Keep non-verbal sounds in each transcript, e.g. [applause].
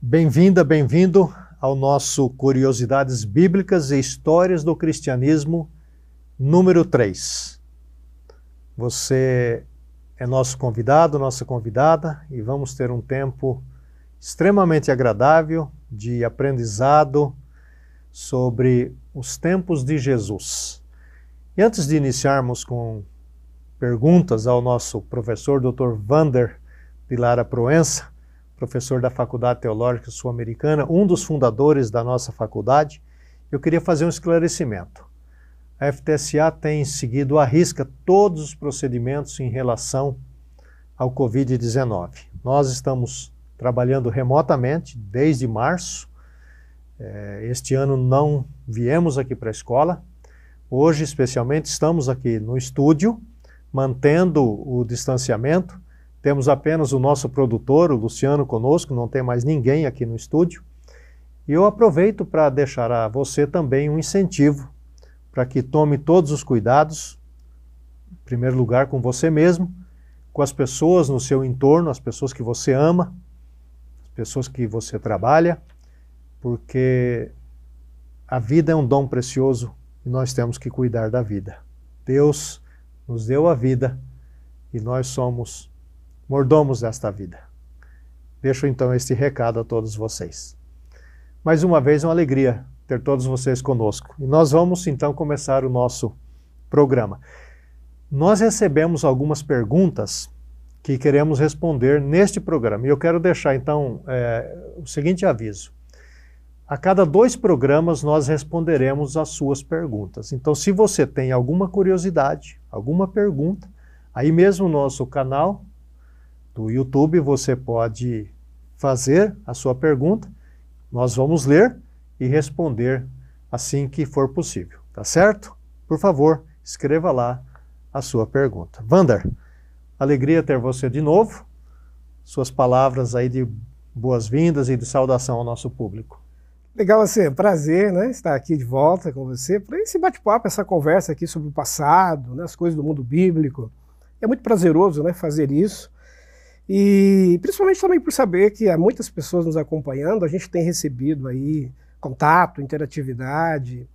Bem-vinda, bem-vindo ao nosso Curiosidades Bíblicas e Histórias do Cristianismo número 3. Você é nosso convidado, nossa convidada, e vamos ter um tempo extremamente agradável de aprendizado sobre os tempos de Jesus. E antes de iniciarmos com perguntas ao nosso professor Dr. Vander de Lara Proença, professor da Faculdade Teológica Sul-Americana, um dos fundadores da nossa faculdade, eu queria fazer um esclarecimento. A FTSA tem seguido à risca todos os procedimentos em relação ao Covid-19. Nós estamos trabalhando remotamente desde março. É, este ano não viemos aqui para a escola. Hoje, especialmente, estamos aqui no estúdio, mantendo o distanciamento temos apenas o nosso produtor, o Luciano, conosco, não tem mais ninguém aqui no estúdio. E eu aproveito para deixar a você também um incentivo para que tome todos os cuidados, em primeiro lugar com você mesmo, com as pessoas no seu entorno, as pessoas que você ama, as pessoas que você trabalha, porque a vida é um dom precioso e nós temos que cuidar da vida. Deus nos deu a vida e nós somos mordomos desta vida. Deixo então este recado a todos vocês. Mais uma vez, uma alegria ter todos vocês conosco. E nós vamos então começar o nosso programa. Nós recebemos algumas perguntas que queremos responder neste programa. E eu quero deixar então é, o seguinte aviso. A cada dois programas nós responderemos as suas perguntas. Então, se você tem alguma curiosidade, alguma pergunta, aí mesmo no nosso canal do YouTube, você pode fazer a sua pergunta, nós vamos ler e responder assim que for possível, tá certo? Por favor, escreva lá a sua pergunta. Vander, alegria ter você de novo. Suas palavras aí de boas-vindas e de saudação ao nosso público. Legal, assim, prazer, né, estar aqui de volta com você para esse bate-papo, essa conversa aqui sobre o passado, né, as coisas do mundo bíblico. É muito prazeroso, né, fazer isso. E principalmente também por saber que há muitas pessoas nos acompanhando, a gente tem recebido aí contato, interatividade,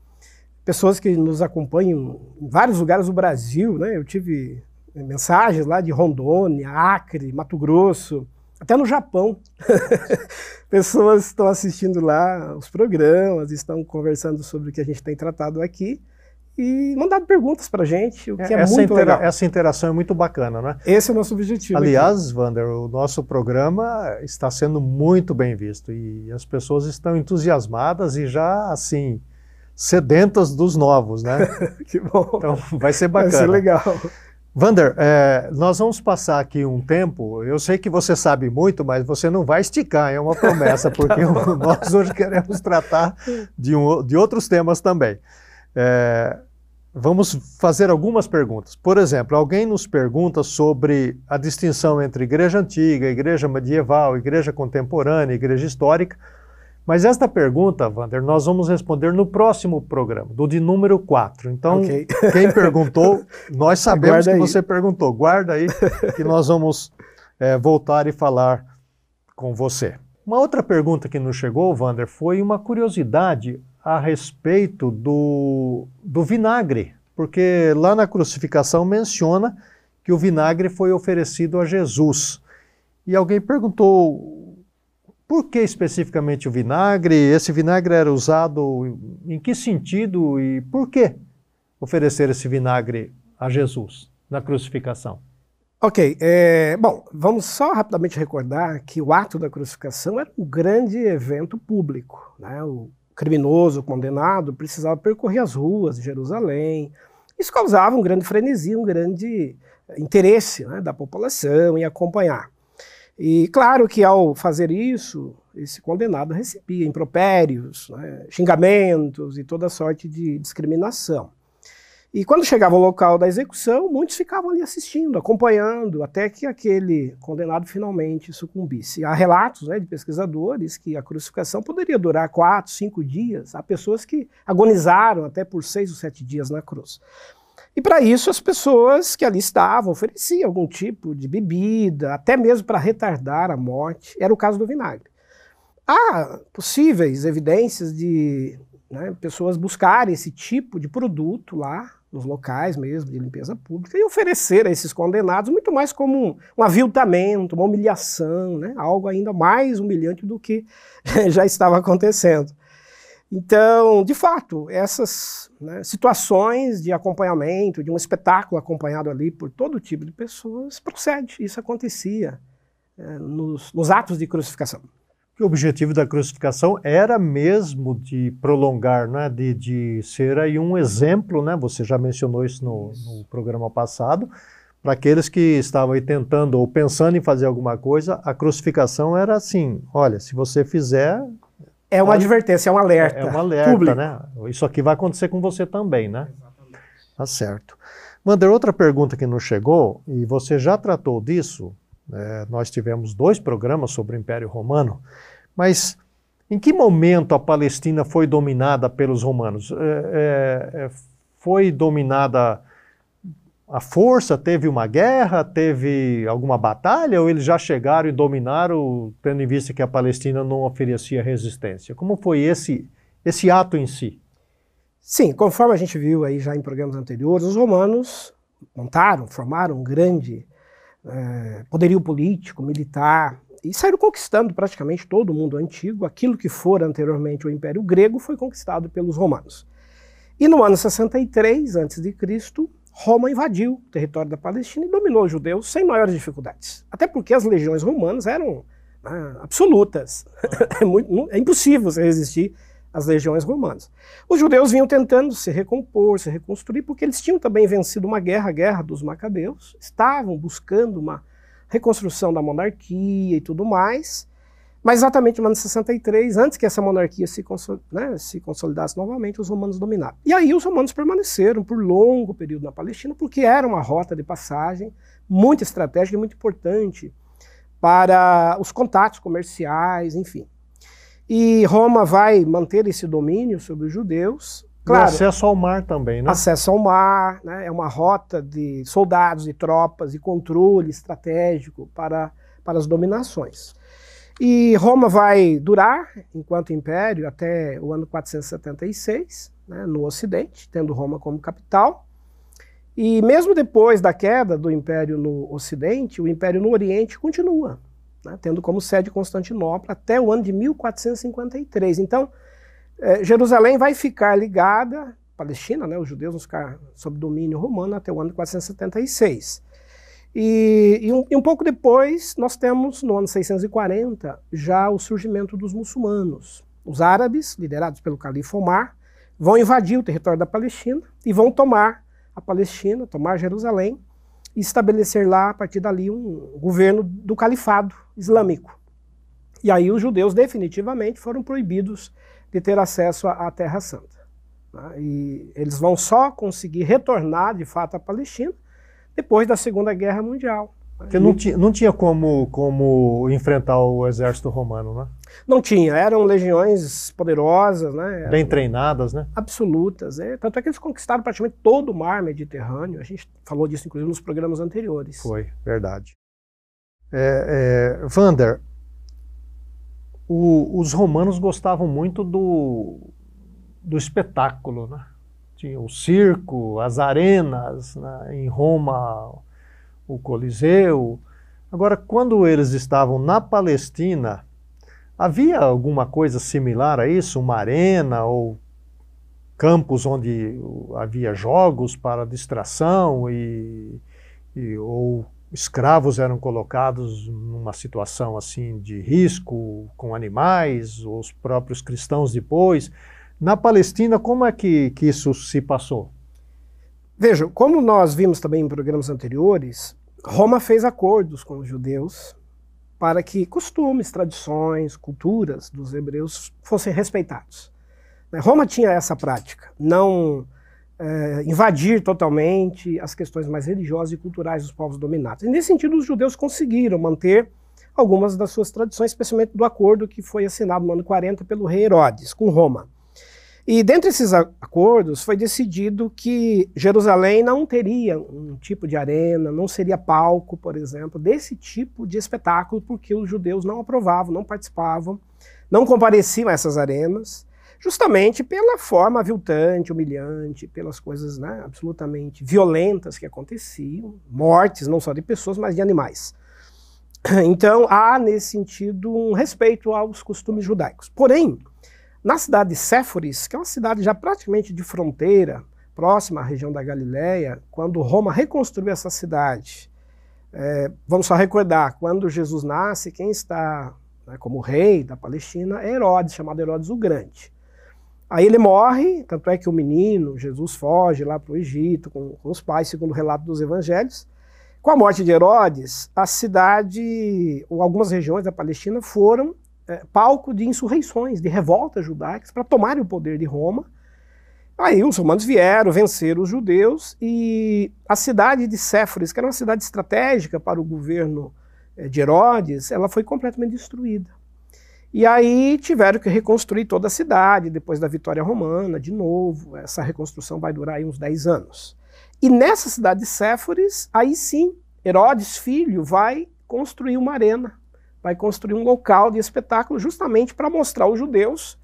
pessoas que nos acompanham em vários lugares do Brasil, né? Eu tive mensagens lá de Rondônia, Acre, Mato Grosso, até no Japão. [laughs] pessoas estão assistindo lá os programas, estão conversando sobre o que a gente tem tratado aqui e mandado perguntas para a gente, o que é, é muito intera legal. Essa interação é muito bacana, né? Esse é o nosso objetivo. Aliás, aqui. Wander, o nosso programa está sendo muito bem visto e as pessoas estão entusiasmadas e já, assim, sedentas dos novos, né? [laughs] que bom. Então, vai ser bacana. Vai ser legal. Vander, é, nós vamos passar aqui um tempo. Eu sei que você sabe muito, mas você não vai esticar, é uma promessa, porque [laughs] nós hoje queremos tratar de, um, de outros temas também. É, vamos fazer algumas perguntas. Por exemplo, alguém nos pergunta sobre a distinção entre igreja antiga, igreja medieval, igreja contemporânea, igreja histórica. Mas esta pergunta, Wander, nós vamos responder no próximo programa, do de número 4. Então, okay. [laughs] quem perguntou, nós sabemos que você perguntou. Guarda aí que nós vamos é, voltar e falar com você. Uma outra pergunta que nos chegou, Wander, foi uma curiosidade a respeito do, do vinagre, porque lá na crucificação menciona que o vinagre foi oferecido a Jesus. E alguém perguntou por que especificamente o vinagre? Esse vinagre era usado em que sentido e por que oferecer esse vinagre a Jesus na crucificação? Ok, é, bom, vamos só rapidamente recordar que o ato da crucificação era um grande evento público. Né? O criminoso condenado precisava percorrer as ruas de Jerusalém. Isso causava um grande frenesi, um grande interesse né, da população em acompanhar. E claro que ao fazer isso, esse condenado recebia impropérios, né, xingamentos e toda sorte de discriminação. E quando chegava ao local da execução, muitos ficavam ali assistindo, acompanhando, até que aquele condenado finalmente sucumbisse. Há relatos né, de pesquisadores que a crucificação poderia durar quatro, cinco dias. Há pessoas que agonizaram até por seis ou sete dias na cruz. E para isso, as pessoas que ali estavam ofereciam algum tipo de bebida, até mesmo para retardar a morte. Era o caso do vinagre. há possíveis evidências de né, pessoas buscarem esse tipo de produto lá, nos locais mesmo, de limpeza pública, e oferecer a esses condenados muito mais como um, um aviltamento, uma humilhação, né, algo ainda mais humilhante do que [laughs] já estava acontecendo. Então, de fato, essas né, situações de acompanhamento, de um espetáculo acompanhado ali por todo tipo de pessoas, procede. Isso acontecia é, nos, nos atos de crucificação o objetivo da crucificação era mesmo de prolongar, né, de, de ser aí um exemplo, né, você já mencionou isso no, no programa passado, para aqueles que estavam aí tentando ou pensando em fazer alguma coisa, a crucificação era assim, olha, se você fizer... É uma advertência, é um alerta. É um alerta, público. né? Isso aqui vai acontecer com você também, né? Exatamente. Tá certo. Wander, outra pergunta que nos chegou, e você já tratou disso, é, nós tivemos dois programas sobre o Império Romano, mas em que momento a Palestina foi dominada pelos romanos? É, é, é foi dominada à força? Teve uma guerra? Teve alguma batalha? Ou eles já chegaram e dominaram, tendo em vista que a Palestina não oferecia resistência? Como foi esse, esse ato em si? Sim, conforme a gente viu aí já em programas anteriores, os romanos montaram, formaram um grande é, poderio político, militar, e saíram conquistando praticamente todo o mundo antigo. Aquilo que fora anteriormente o Império Grego foi conquistado pelos romanos. E no ano 63 a.C., Roma invadiu o território da Palestina e dominou os judeus sem maiores dificuldades. Até porque as legiões romanas eram né, absolutas. [laughs] é, muito, é impossível você resistir às legiões romanas. Os judeus vinham tentando se recompor, se reconstruir, porque eles tinham também vencido uma guerra, a Guerra dos Macabeus, estavam buscando uma reconstrução da monarquia e tudo mais. Mas exatamente no ano 63, antes que essa monarquia se, né, se, consolidasse novamente, os romanos dominaram. E aí os romanos permaneceram por longo período na Palestina, porque era uma rota de passagem muito estratégica e muito importante para os contatos comerciais, enfim. E Roma vai manter esse domínio sobre os judeus Claro, e acesso ao mar também, né? Acesso ao mar, né? é uma rota de soldados e tropas e controle estratégico para, para as dominações. E Roma vai durar, enquanto império, até o ano 476, né, no Ocidente, tendo Roma como capital. E mesmo depois da queda do Império no Ocidente, o Império no Oriente continua, né, tendo como sede Constantinopla até o ano de 1453. Então, é, Jerusalém vai ficar ligada, Palestina, né, os judeus vão ficar sob domínio romano até o ano 476. E, e, um, e, um, pouco depois, nós temos, no ano 640, já o surgimento dos muçulmanos. Os árabes, liderados pelo califa Omar, vão invadir o território da Palestina e vão tomar a Palestina, tomar Jerusalém e estabelecer lá, a partir dali, um governo do califado islâmico. E aí os judeus definitivamente foram proibidos de ter acesso à, Terra Santa. Né? E eles vão só conseguir retornar, de fato, à Palestina depois da Segunda Guerra Mundial. Porque não tinha, não tinha como, como enfrentar o exército romano, né? Não tinha, eram legiões poderosas, né? Bem treinadas, né? Absolutas. É. Tanto é que eles conquistaram praticamente todo o mar Mediterrâneo. A gente falou disso, inclusive, nos programas anteriores. Foi, verdade. É, é, Vander, o, os romanos gostavam muito do, do espetáculo, né? Tinha o circo, as arenas, né? em Roma, o Coliseu. Agora, quando eles estavam na Palestina, havia alguma coisa similar a isso? Uma arena ou campos onde havia jogos para distração e, e ou escravos eram colocados numa situação assim de risco com animais, os próprios cristãos depois. Na Palestina, como é que, que isso se passou? Veja, como nós vimos também em programas anteriores, Roma fez acordos com os judeus para que costumes, tradições, culturas dos hebreus fossem respeitados. Roma tinha essa prática, não é, invadir totalmente as questões mais religiosas e culturais dos povos dominados. E nesse sentido, os judeus conseguiram manter algumas das suas tradições, especialmente do acordo que foi assinado no ano 40 pelo rei Herodes com Roma. E dentre esses acordos foi decidido que Jerusalém não teria um tipo de arena, não seria palco, por exemplo, desse tipo de espetáculo, porque os judeus não aprovavam, não participavam, não compareciam a essas arenas, justamente pela forma aviltante, humilhante, pelas coisas né, absolutamente violentas que aconteciam, mortes não só de pessoas, mas de animais. Então há, nesse sentido, um respeito aos costumes judaicos. Porém, na cidade de Séforis, que é uma cidade já praticamente de fronteira, próxima à região da Galileia, quando Roma reconstruiu essa cidade, é, vamos só recordar, quando Jesus nasce, quem está né, como rei da Palestina é Herodes, chamado Herodes o Grande. Aí ele morre, tanto é que o menino, Jesus, foge lá para o Egito com, com os pais, segundo o relato dos evangelhos. Com a morte de Herodes, a cidade, ou algumas regiões da Palestina foram é, palco de insurreições, de revoltas judaicas para tomarem o poder de Roma. Aí os romanos vieram, venceram os judeus e a cidade de Séforis, que era uma cidade estratégica para o governo é, de Herodes, ela foi completamente destruída. E aí tiveram que reconstruir toda a cidade depois da vitória romana, de novo. Essa reconstrução vai durar aí uns 10 anos. E nessa cidade de Séforis, aí sim, Herodes, filho, vai construir uma arena vai construir um local de espetáculo justamente para mostrar aos judeus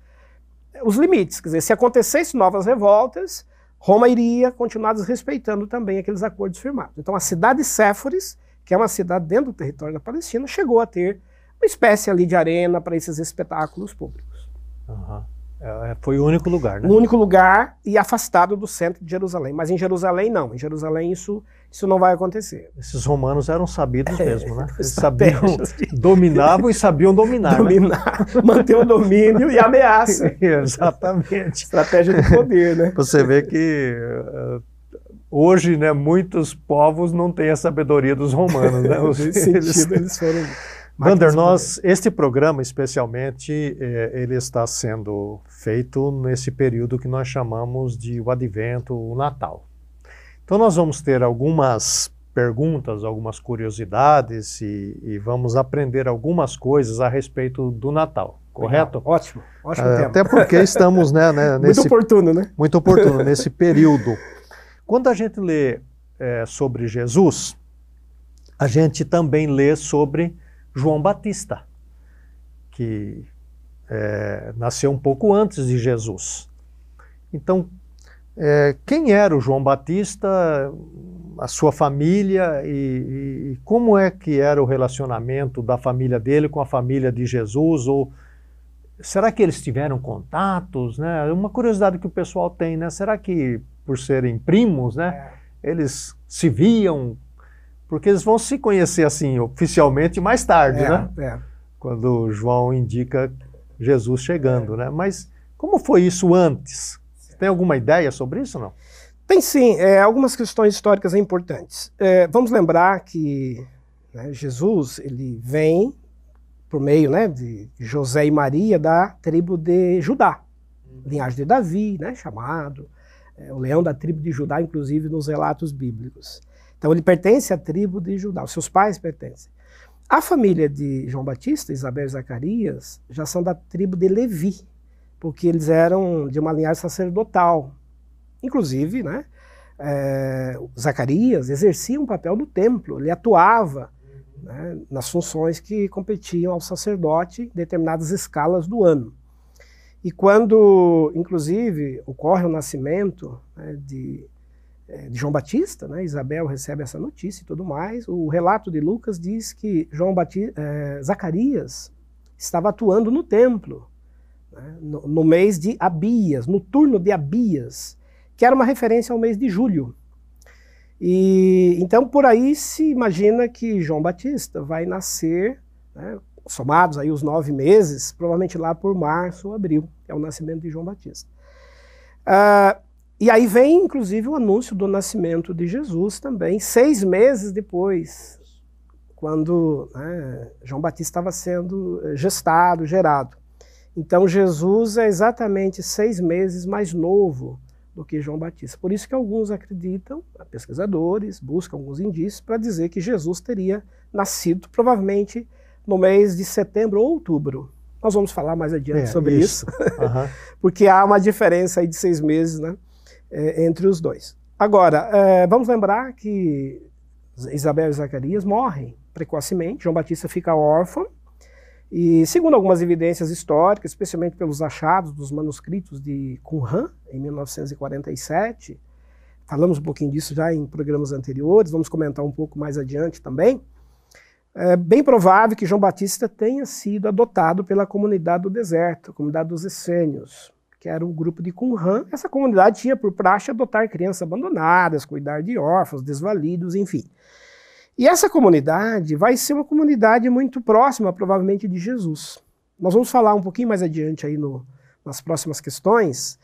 os limites. Quer dizer, se acontecessem novas revoltas, Roma iria continuar desrespeitando também aqueles acordos firmados. Então a cidade de Séforis, que é uma cidade dentro do território da Palestina, chegou a ter uma espécie ali de arena para esses espetáculos públicos. Uhum. É, foi o único lugar, né? O único lugar e afastado do centro de Jerusalém. Mas em Jerusalém não. Em Jerusalém isso, isso não vai acontecer. Esses romanos eram sabidos [laughs] mesmo, né? [laughs] Eles sabiam, dominavam e sabiam dominar. Né? Dominar, né? [laughs] manter o domínio e ameaça. Exatamente. Estratégia de poder, né? Você vê que uh, hoje, né, muitos povos não têm a sabedoria dos romanos, né? Nesse sentido, eles foram Vander, nós, este programa especialmente, é, ele está sendo feito nesse período que nós chamamos de o Advento, o Natal. Então nós vamos ter algumas perguntas, algumas curiosidades e, e vamos aprender algumas coisas a respeito do Natal, correto? Legal. Ótimo, ótimo é. Até porque estamos né, né, [laughs] nesse... Muito oportuno, né? Muito oportuno, [laughs] nesse período. Quando a gente lê é, sobre Jesus, a gente também lê sobre João Batista, que é, nasceu um pouco antes de Jesus. Então, é, quem era o João Batista, a sua família e, e, como é que era o relacionamento da família dele com a família de Jesus? Ou será que eles tiveram contatos? Né? Uma curiosidade que o pessoal tem, né? Será que por serem primos, né? É. Eles se viam, porque eles vão se conhecer assim oficialmente mais tarde, é, né? É. Quando João indica Jesus chegando, é. né? Mas como foi isso antes? Você tem alguma ideia sobre isso não? Tem sim, é, algumas questões históricas importantes. É, vamos lembrar que né, Jesus ele vem por meio né, de José e Maria da tribo de Judá, uhum. linhagem de Davi, né, chamado é, o leão da tribo de Judá, inclusive nos relatos bíblicos. Então ele pertence à tribo de Judá, os seus pais pertencem. A família de João Batista, Isabel e Zacarias, já são da tribo de Levi, porque eles eram de uma linhagem sacerdotal. Inclusive, né, é, Zacarias exercia um papel no templo, ele atuava né, nas funções que competiam ao sacerdote em determinadas escalas do ano. E quando, inclusive, ocorre o nascimento né, de de João Batista, né? Isabel recebe essa notícia e tudo mais. O relato de Lucas diz que João Batista, é, Zacarias estava atuando no templo né? no, no, mês de Abias, no turno de Abias, que era uma referência ao mês de julho. E então por aí se imagina que João Batista vai nascer, né? somados aí os nove meses, provavelmente lá por março ou abril, é o nascimento de João Batista. Uh, e aí vem, inclusive, o anúncio do nascimento de Jesus também, seis meses depois, quando né, João Batista estava sendo eh, gestado, gerado. Então, Jesus é exatamente seis meses mais novo do que João Batista. Por isso que alguns acreditam, pesquisadores, buscam alguns indícios para dizer que Jesus teria nascido provavelmente no mês de setembro ou outubro. Nós vamos falar mais adiante é, sobre isso, isso. Uhum. [laughs] porque há uma diferença aí de seis meses né, é, entre os dois. Agora, é, vamos lembrar que Isabel e Zacarias morrem precocemente, João Batista fica órfão, e segundo algumas evidências históricas, especialmente pelos achados dos manuscritos de Qumran, em 1947, falamos um pouquinho disso já em programas anteriores, vamos comentar um pouco mais adiante também, é bem provável que João Batista tenha sido adotado pela comunidade do deserto, a comunidade dos essênios, que era um grupo de Qumran. Essa comunidade tinha por praxe adotar crianças abandonadas, cuidar de órfãos, desvalidos, enfim. E essa comunidade vai ser uma comunidade muito próxima, provavelmente, de Jesus. Nós vamos falar um pouquinho mais adiante aí no, nas próximas questões,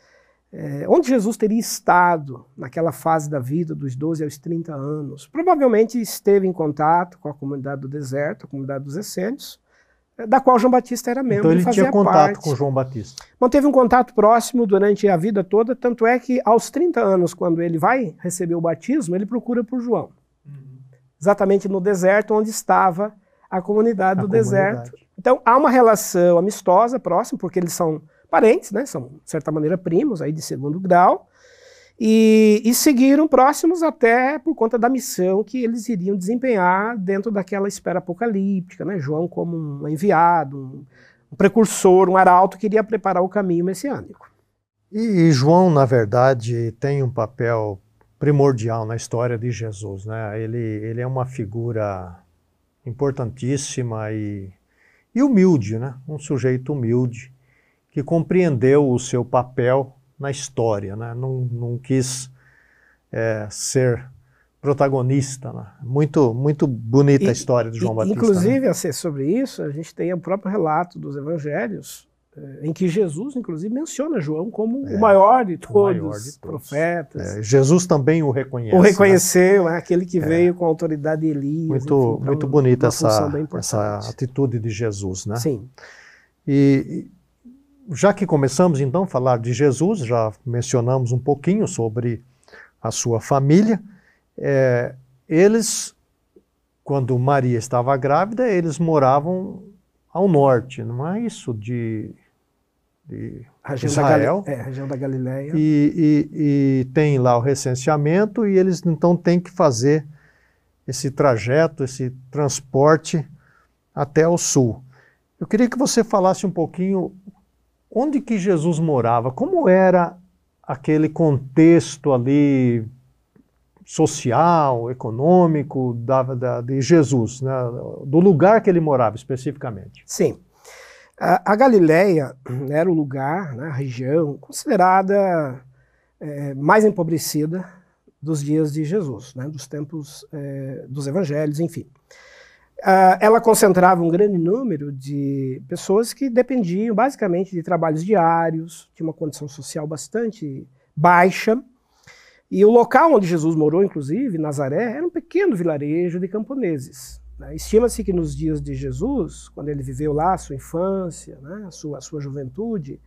é, onde Jesus teria estado naquela fase da vida, dos 12 aos 30 anos. Provavelmente esteve em contato com a comunidade do deserto, a comunidade dos essênios, da qual João Batista era membro. Então ele tinha contato parte. com João Batista. Manteve um contato próximo durante a vida toda, tanto é que aos 30 anos, quando ele vai receber o batismo, ele procura por João exatamente no deserto onde estava a comunidade a do comunidade. deserto. Então há uma relação amistosa próxima, porque eles são parentes, né? São de certa maneira primos aí de segundo grau. E, e, seguiram próximos até por conta da missão que eles iriam desempenhar dentro daquela espera apocalíptica, né? João como um enviado, um, precursor, um arauto que iria preparar o caminho messiânico. E, e João, na verdade, tem um papel primordial na história de Jesus. Né? Ele, ele é uma figura importantíssima e, e humilde, né? um sujeito humilde que compreendeu o seu papel na história, né? não, não quis é, ser protagonista. Né? Muito, muito bonita e, a história de João e, Batista. Inclusive, né? a ser sobre isso, a gente tem o próprio relato dos evangelhos, em que Jesus, inclusive, menciona João como é, o maior de todos, maior de todos. profetas. É, Jesus também o reconhece. O reconheceu, né? é aquele que é. veio com a autoridade de Elias. Muito, enfim, então, muito bonita essa, essa atitude de Jesus, né? Sim. E já que começamos então a falar de Jesus, já mencionamos um pouquinho sobre a sua família, é, eles, quando Maria estava grávida, eles moravam ao norte, não é isso de de região Israel. Da é, região da Galileia. E, e, e, tem lá o recenseamento e eles então têm que fazer esse trajeto, esse transporte até o sul. Eu queria que você falasse um pouquinho onde que Jesus morava, como era aquele contexto ali social, econômico da, da, de Jesus, né? do lugar que ele morava especificamente. Sim. A, a Galileia era o lugar, né, a região considerada é, mais empobrecida dos dias de Jesus, né, dos tempos é, dos evangelhos, enfim. Uh, ela concentrava um grande número de pessoas que dependiam basicamente de trabalhos diários, tinha uma condição social bastante baixa. E o local onde Jesus morou, inclusive, Nazaré, era um pequeno vilarejo de camponeses. Né? Estima-se que nos dias de Jesus, quando ele viveu lá a sua infância, né, a, sua, a sua juventude,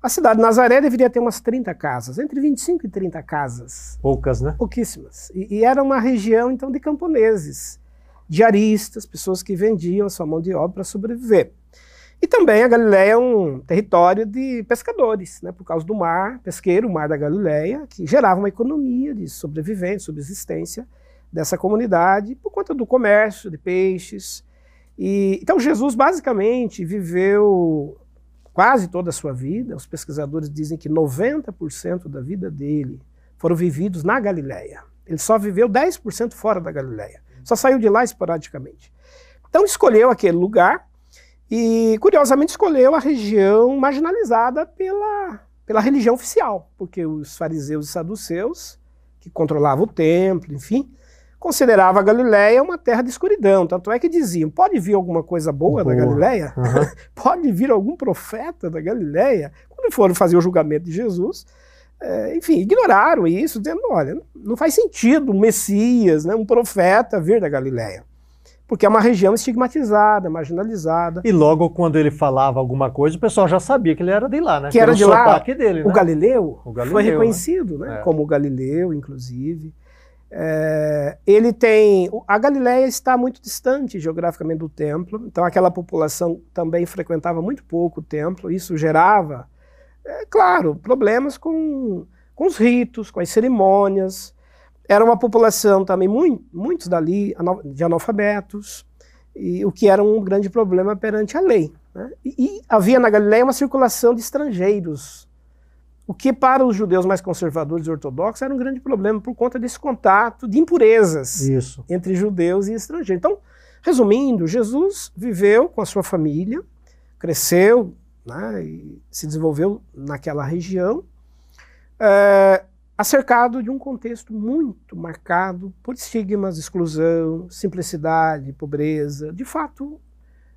a cidade de Nazaré deveria ter umas 30 casas, entre 25 e 30 casas. Poucas, né? Pouquíssimas. E, e era uma região, então, de camponeses, diaristas, pessoas que vendiam sua mão de obra para sobreviver. E também a Galileia é um território de pescadores, né, por causa do mar pesqueiro, o mar da Galileia, que gerava uma economia de sobrevivência, subsistência dessa comunidade por conta do comércio de peixes. E, então Jesus basicamente viveu quase toda a sua vida, os pesquisadores dizem que 90% da vida dele foram vividos na Galileia. Ele só viveu 10% fora da Galileia. Só saiu de lá esporadicamente. Então escolheu aquele lugar e, curiosamente, escolheu a região marginalizada pela, pela religião oficial, porque os fariseus e saduceus, que controlavam o templo, enfim, considerava a Galiléia uma terra de escuridão. Tanto é que diziam: pode vir alguma coisa boa, boa. da Galiléia? Uhum. [laughs] pode vir algum profeta da Galiléia? Quando foram fazer o julgamento de Jesus, é, enfim, ignoraram isso, dizendo: olha, não faz sentido um Messias, né, um profeta vir da Galiléia. Porque é uma região estigmatizada, marginalizada. E logo quando ele falava alguma coisa, o pessoal já sabia que ele era de lá, né? Que era, de lá. Dele, o, né? Galileu o Galileu foi né? reconhecido né? É. como o Galileu, inclusive. É, ele tem. A Galiléia está muito distante geograficamente do templo, então aquela população também frequentava muito pouco o templo, isso gerava, é, claro, problemas com, com os ritos, com as cerimônias. Era uma população também, muito, muitos dali, de analfabetos, e, o que era um grande problema perante a lei. Né? E, e havia na Galiléia uma circulação de estrangeiros o que para os judeus mais conservadores e ortodoxos era um grande problema por conta desse contato de impurezas Isso. entre judeus e estrangeiros. Então, resumindo, Jesus viveu com a sua família, cresceu né, e se desenvolveu naquela região, é, acercado de um contexto muito marcado por estigmas, exclusão, simplicidade, pobreza. De fato,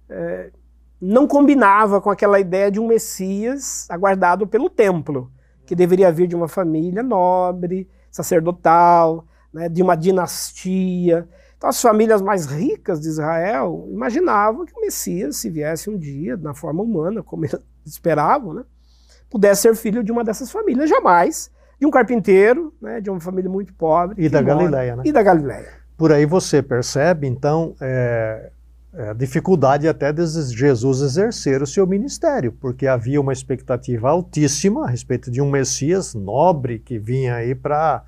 é, não combinava com aquela ideia de um Messias aguardado pelo templo que deveria vir de uma família nobre, sacerdotal, né, de uma dinastia. Então, as famílias mais ricas de Israel imaginavam que o Messias, se viesse um dia, na forma humana, como eles esperavam, né, pudesse ser filho de uma dessas famílias, jamais de um carpinteiro, né, de uma família muito pobre. E da Galileia, né? E da Galileia. Por aí você percebe, então, é, é, a dificuldade até de Jesus exercer o seu ministério, porque havia uma expectativa altíssima a respeito de um Messias nobre que vinha aí para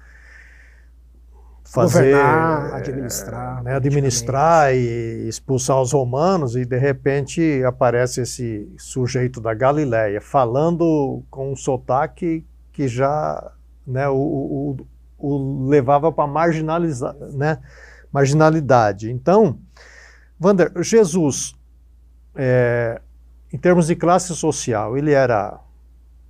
fazer Governar, administrar, é, né, administrar e expulsar os romanos e de repente aparece esse sujeito da Galileia falando com um sotaque que já né, o, o, o levava para marginalizar, né, marginalidade. Então Wander, Jesus, é, em termos de classe social, ele era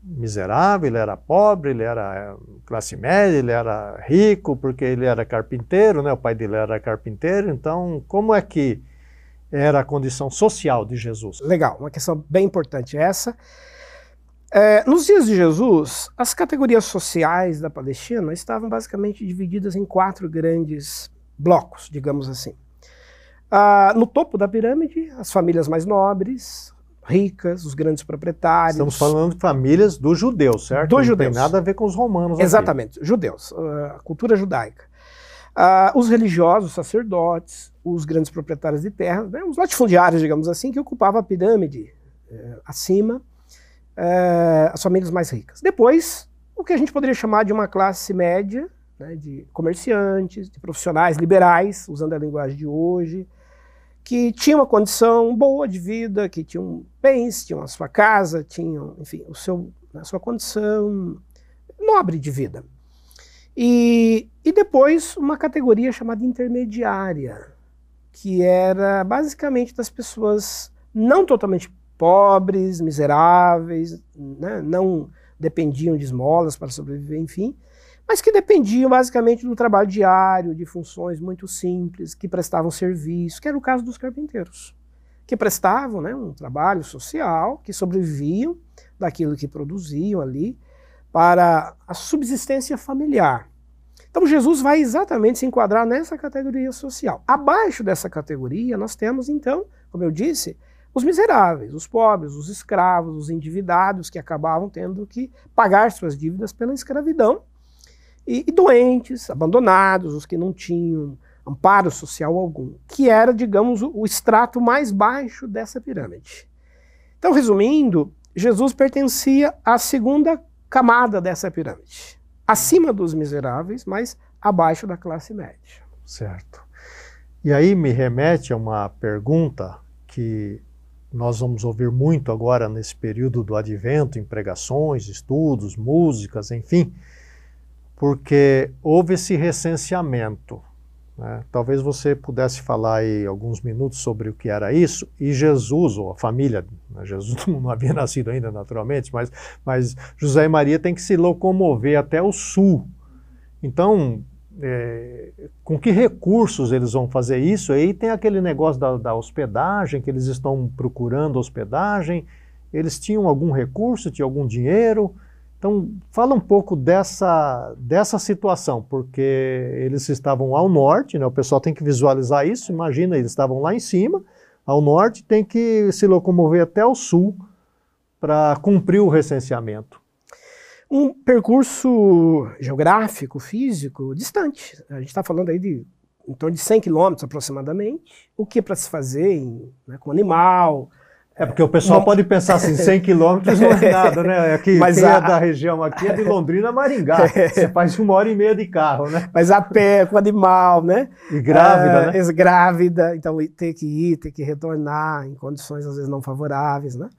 miserável, ele era pobre, ele era classe média, ele era rico, porque ele era carpinteiro, né? o pai dele era carpinteiro, então como é que era a condição social de Jesus? Legal, uma questão bem importante essa. É, nos dias de Jesus, as categorias sociais da Palestina estavam basicamente divididas em quatro grandes blocos, digamos assim. Ah, no topo da pirâmide, as famílias mais nobres, ricas, os grandes proprietários. Estamos falando de famílias dos judeus, certo? Dos Não judeus. tem nada a ver com os romanos. Exatamente, aqui. judeus, ah, a cultura judaica. Uh, os religiosos, os sacerdotes, os grandes proprietários de terras, né, os latifundiários, digamos assim, que ocupavam a pirâmide uh, acima, uh, as famílias mais ricas. Depois, o que a gente poderia chamar de uma classe média, né, de comerciantes, de profissionais liberais, usando a linguagem de hoje, que tinham uma condição boa de vida, que tinham bens, tinham a sua casa, tinham, enfim, o seu, a sua condição nobre de vida. E, e depois uma categoria chamada intermediária, que era basicamente das pessoas não totalmente pobres, miseráveis, né, não dependiam de esmolas para sobreviver, enfim, mas que dependiam basicamente do trabalho diário, de funções muito simples, que prestavam serviço, que era o caso dos carpinteiros, que prestavam né, um trabalho social, que sobreviviam daquilo que produziam ali para a subsistência familiar. Então Jesus vai exatamente se enquadrar nessa categoria social. Abaixo dessa categoria nós temos então, como eu disse, os miseráveis, os pobres, os escravos, os endividados que acabavam tendo que pagar suas dívidas pela escravidão e, e doentes, abandonados, os que não tinham amparo social algum, que era, digamos, o, o extrato mais baixo dessa pirâmide. Então, resumindo, Jesus pertencia à segunda camada dessa pirâmide, acima dos miseráveis, mas abaixo da classe média. Certo. E aí me remete a uma pergunta que nós vamos ouvir muito agora nesse período do advento, em pregações, estudos, músicas, enfim porque houve esse recenseamento. Né? Talvez você pudesse falar aí alguns minutos sobre o que era isso, e Jesus, ou a família, né? Jesus [laughs] não havia nascido ainda naturalmente, mas, mas José e Maria têm que se locomover até o sul. Então, é, com que recursos eles vão fazer isso? Aí tem aquele negócio da, da hospedagem, que eles estão procurando hospedagem. Eles tinham algum recurso, tinham algum dinheiro? Então, fala um pouco dessa, dessa situação, porque eles estavam ao norte, né? o pessoal tem que visualizar isso, imagina, eles estavam lá em cima, ao norte, tem que se locomover até o sul para cumprir o recenseamento. um percurso geográfico, físico, distante. A gente está falando aí de em torno de 100 quilômetros aproximadamente. O que é para se fazer em, né, com animal, é porque o pessoal Bom, pode pensar assim, 100 quilômetros não é [laughs] nada, né? Aqui, Mas quem é a, é da região aqui é de Londrina a Maringá. [laughs] É. Você faz uma hora e meia de carro, né? Mas a pé, com animal, né? E grávida, é, né? Grávida, então ter que ir, ter que retornar em condições às vezes não favoráveis, né?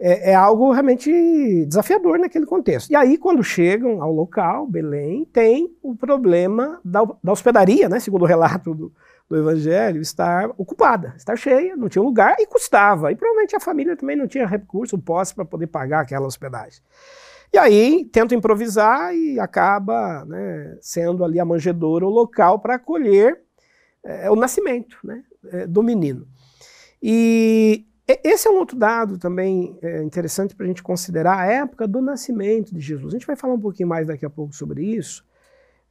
É, é algo realmente desafiador naquele contexto. E aí, quando chegam ao local, Belém, tem o problema da, da hospedaria, né? Segundo o relato do, do Evangelho estar ocupada, estar cheia, não tinha lugar e custava. E provavelmente a família também não tinha recurso, posse para poder pagar aquela hospedagem. E aí tenta improvisar e acaba né, sendo ali a manjedoura, o local para acolher é, o nascimento né, é, do menino. E esse é um outro dado também é, interessante para a gente considerar a época do nascimento de Jesus. A gente vai falar um pouquinho mais daqui a pouco sobre isso.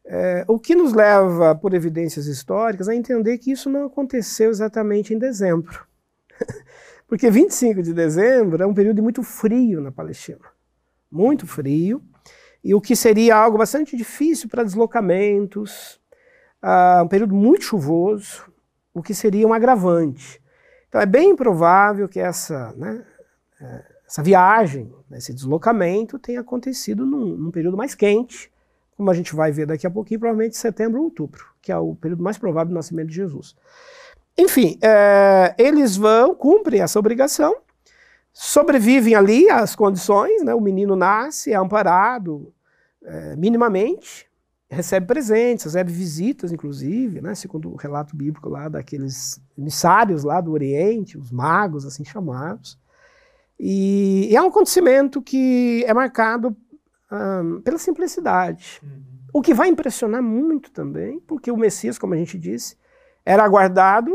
É, o que nos leva, por evidências históricas, a entender que isso não aconteceu exatamente em dezembro. [laughs] Porque 25 de dezembro é um período muito frio na Palestina. Muito frio. E o que seria algo bastante difícil para deslocamentos, uh, um período muito chuvoso, o que seria um agravante. Então é bem provável que essa, né, é, essa viagem, esse deslocamento tenha acontecido num, num período mais quente, como a gente vai ver daqui a pouquinho, provavelmente setembro ou outubro, que é o período mais provável do nascimento de Jesus. Enfim, é, eles vão, cumprem essa obrigação, sobrevivem ali às condições, né, o menino nasce, é amparado é, minimamente, recebe presentes, recebe visitas, inclusive, né, segundo o relato bíblico lá daqueles emissários lá do Oriente, os magos, assim chamados. E, e é um acontecimento que é marcado um, pela simplicidade. Uhum. O que vai impressionar muito também, porque o Messias, como a gente disse, era aguardado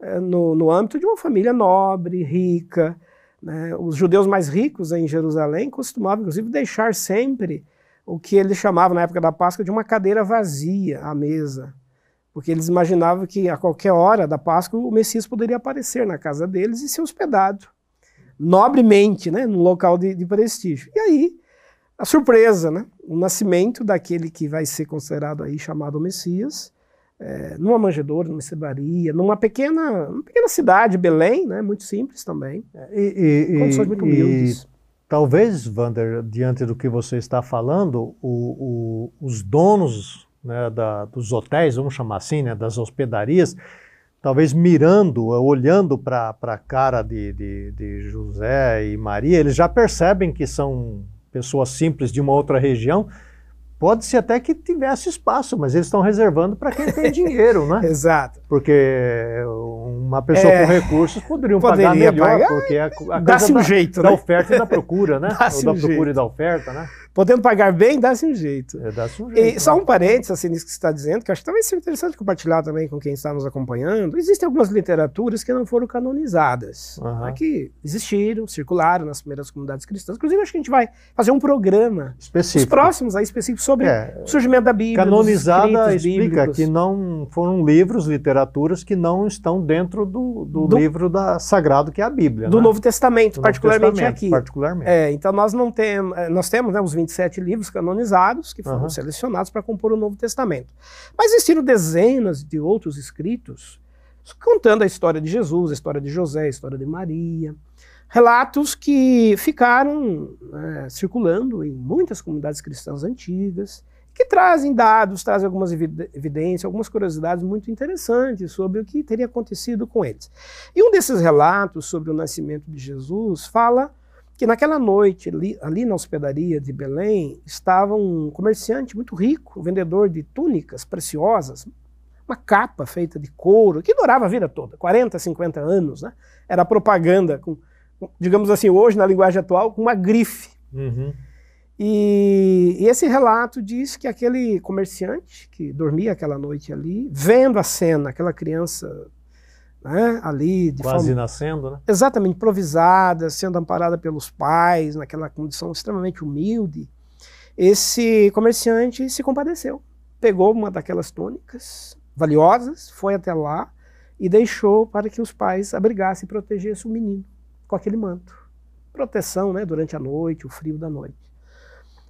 é, no, no âmbito de uma família nobre, rica. Né? Os judeus mais ricos em Jerusalém costumavam, inclusive, deixar sempre o que eles chamavam na época da Páscoa de uma cadeira vazia à mesa. Porque eles imaginavam que a qualquer hora da Páscoa o Messias poderia aparecer na casa deles e ser hospedado nobremente, né, num local de, de prestígio. E aí a surpresa, né? O nascimento daquele que vai ser considerado aí chamado Messias, é, numa manjedoura, numa cebaria, numa pequena, uma pequena cidade, Belém, né? Muito simples também. É, e, e, condições muito humildes. E, talvez, Wander, diante do que você está falando, o, o, os donos né, da, dos hotéis, vamos chamar assim, né, das hospedarias, talvez mirando, olhando para a cara de, de, de José e Maria, eles já percebem que são pessoa simples de uma outra região, pode ser até que tivesse espaço, mas eles estão reservando para quem tem [laughs] dinheiro, né? Exato. Porque uma pessoa é, com recursos poderiam pagar melhor, pagar, porque a, a coisa um da, jeito, da né? oferta e da procura, né? [laughs] Ou da um procura jeito. e da oferta, né? Podendo pagar bem, dá-se um jeito. É, dá-se um jeito. E né? só um parênteses assim, nisso que você está dizendo, que acho que talvez seja interessante compartilhar também com quem está nos acompanhando. Existem algumas literaturas que não foram canonizadas, uhum. né, que existiram, circularam nas primeiras comunidades cristãs. Inclusive, acho que a gente vai fazer um programa específico. Os próximos aí específicos sobre é, o surgimento da Bíblia. Canonizada explica bíblicos. que não foram livros, literaturas que não estão dentro do, do, do livro da, sagrado que é a Bíblia. Do né? Novo Testamento, do particularmente Novo Testamento, aqui. Particularmente. É, então nós não temos, é, nós temos né, os 27 livros canonizados que foram uhum. selecionados para compor o Novo Testamento. Mas existiram dezenas de outros escritos contando a história de Jesus, a história de José, a história de Maria. Relatos que ficaram né, circulando em muitas comunidades cristãs antigas, que trazem dados, trazem algumas evidências, algumas curiosidades muito interessantes sobre o que teria acontecido com eles. E um desses relatos sobre o nascimento de Jesus fala que naquela noite, ali, ali, na hospedaria de Belém, estava um comerciante muito rico, um vendedor de túnicas preciosas, uma capa feita de couro, que durava a vida toda, 40, 50 anos, né? Era propaganda, com, digamos assim, hoje, na linguagem atual, com uma grife. Uhum. E, e, esse relato diz que aquele comerciante que dormia aquela noite ali, vendo a cena, aquela criança né, ali de quase forma, nascendo, né? Exatamente, improvisada, sendo amparada pelos pais, naquela condição extremamente humilde. Esse comerciante se compadeceu, pegou uma daquelas túnicas valiosas, foi até lá e deixou para que os pais abrigassem e protegessem o menino com aquele manto. Proteção, né, durante a noite, o frio da noite.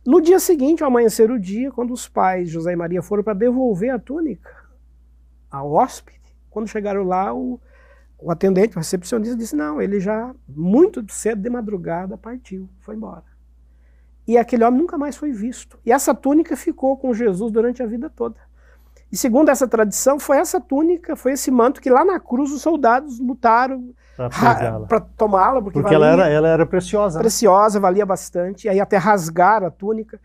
No dia seguinte, ao amanhecer o dia, quando os pais José e Maria foram para devolver a túnica ao hóspede, quando chegaram lá, o, o atendente, o recepcionista, disse: Não, ele já, muito cedo de madrugada, partiu, foi embora. E aquele homem nunca mais foi visto. E essa túnica ficou com Jesus durante a vida toda. E segundo essa tradição, foi essa túnica, foi esse manto que lá na cruz os soldados lutaram para tomá-la, porque, porque valia, ela, era, ela era preciosa. Né? Preciosa, valia bastante. E aí até rasgaram a túnica.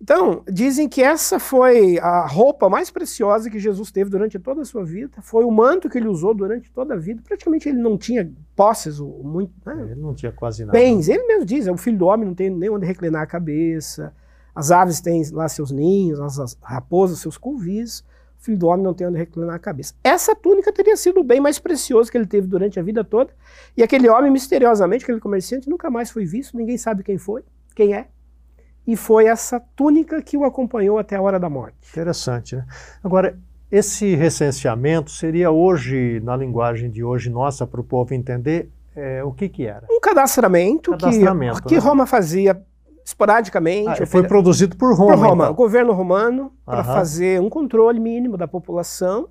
Então, dizem que essa foi a roupa mais preciosa que Jesus teve durante toda a sua vida, foi o manto que ele usou durante toda a vida. Praticamente ele não tinha posses, muito, né? ele não tinha quase nada. Bens, ele mesmo diz, é o filho do homem, não tem nem onde reclinar a cabeça. As aves têm lá seus ninhos, as raposas seus covis. O filho do homem não tem onde reclinar a cabeça. Essa túnica teria sido o bem mais precioso que ele teve durante a vida toda. E aquele homem, misteriosamente, aquele comerciante, nunca mais foi visto, ninguém sabe quem foi, quem é e foi essa túnica que o acompanhou até a hora da morte. Interessante, né? Agora, esse recenseamento seria hoje, na linguagem de hoje nossa, para o povo entender, é, o que que era? Um cadastramento, cadastramento que, né? que Roma fazia esporadicamente. Ah, foi produzido por Roma. Por Roma, então. o governo romano, para fazer um controle mínimo da população,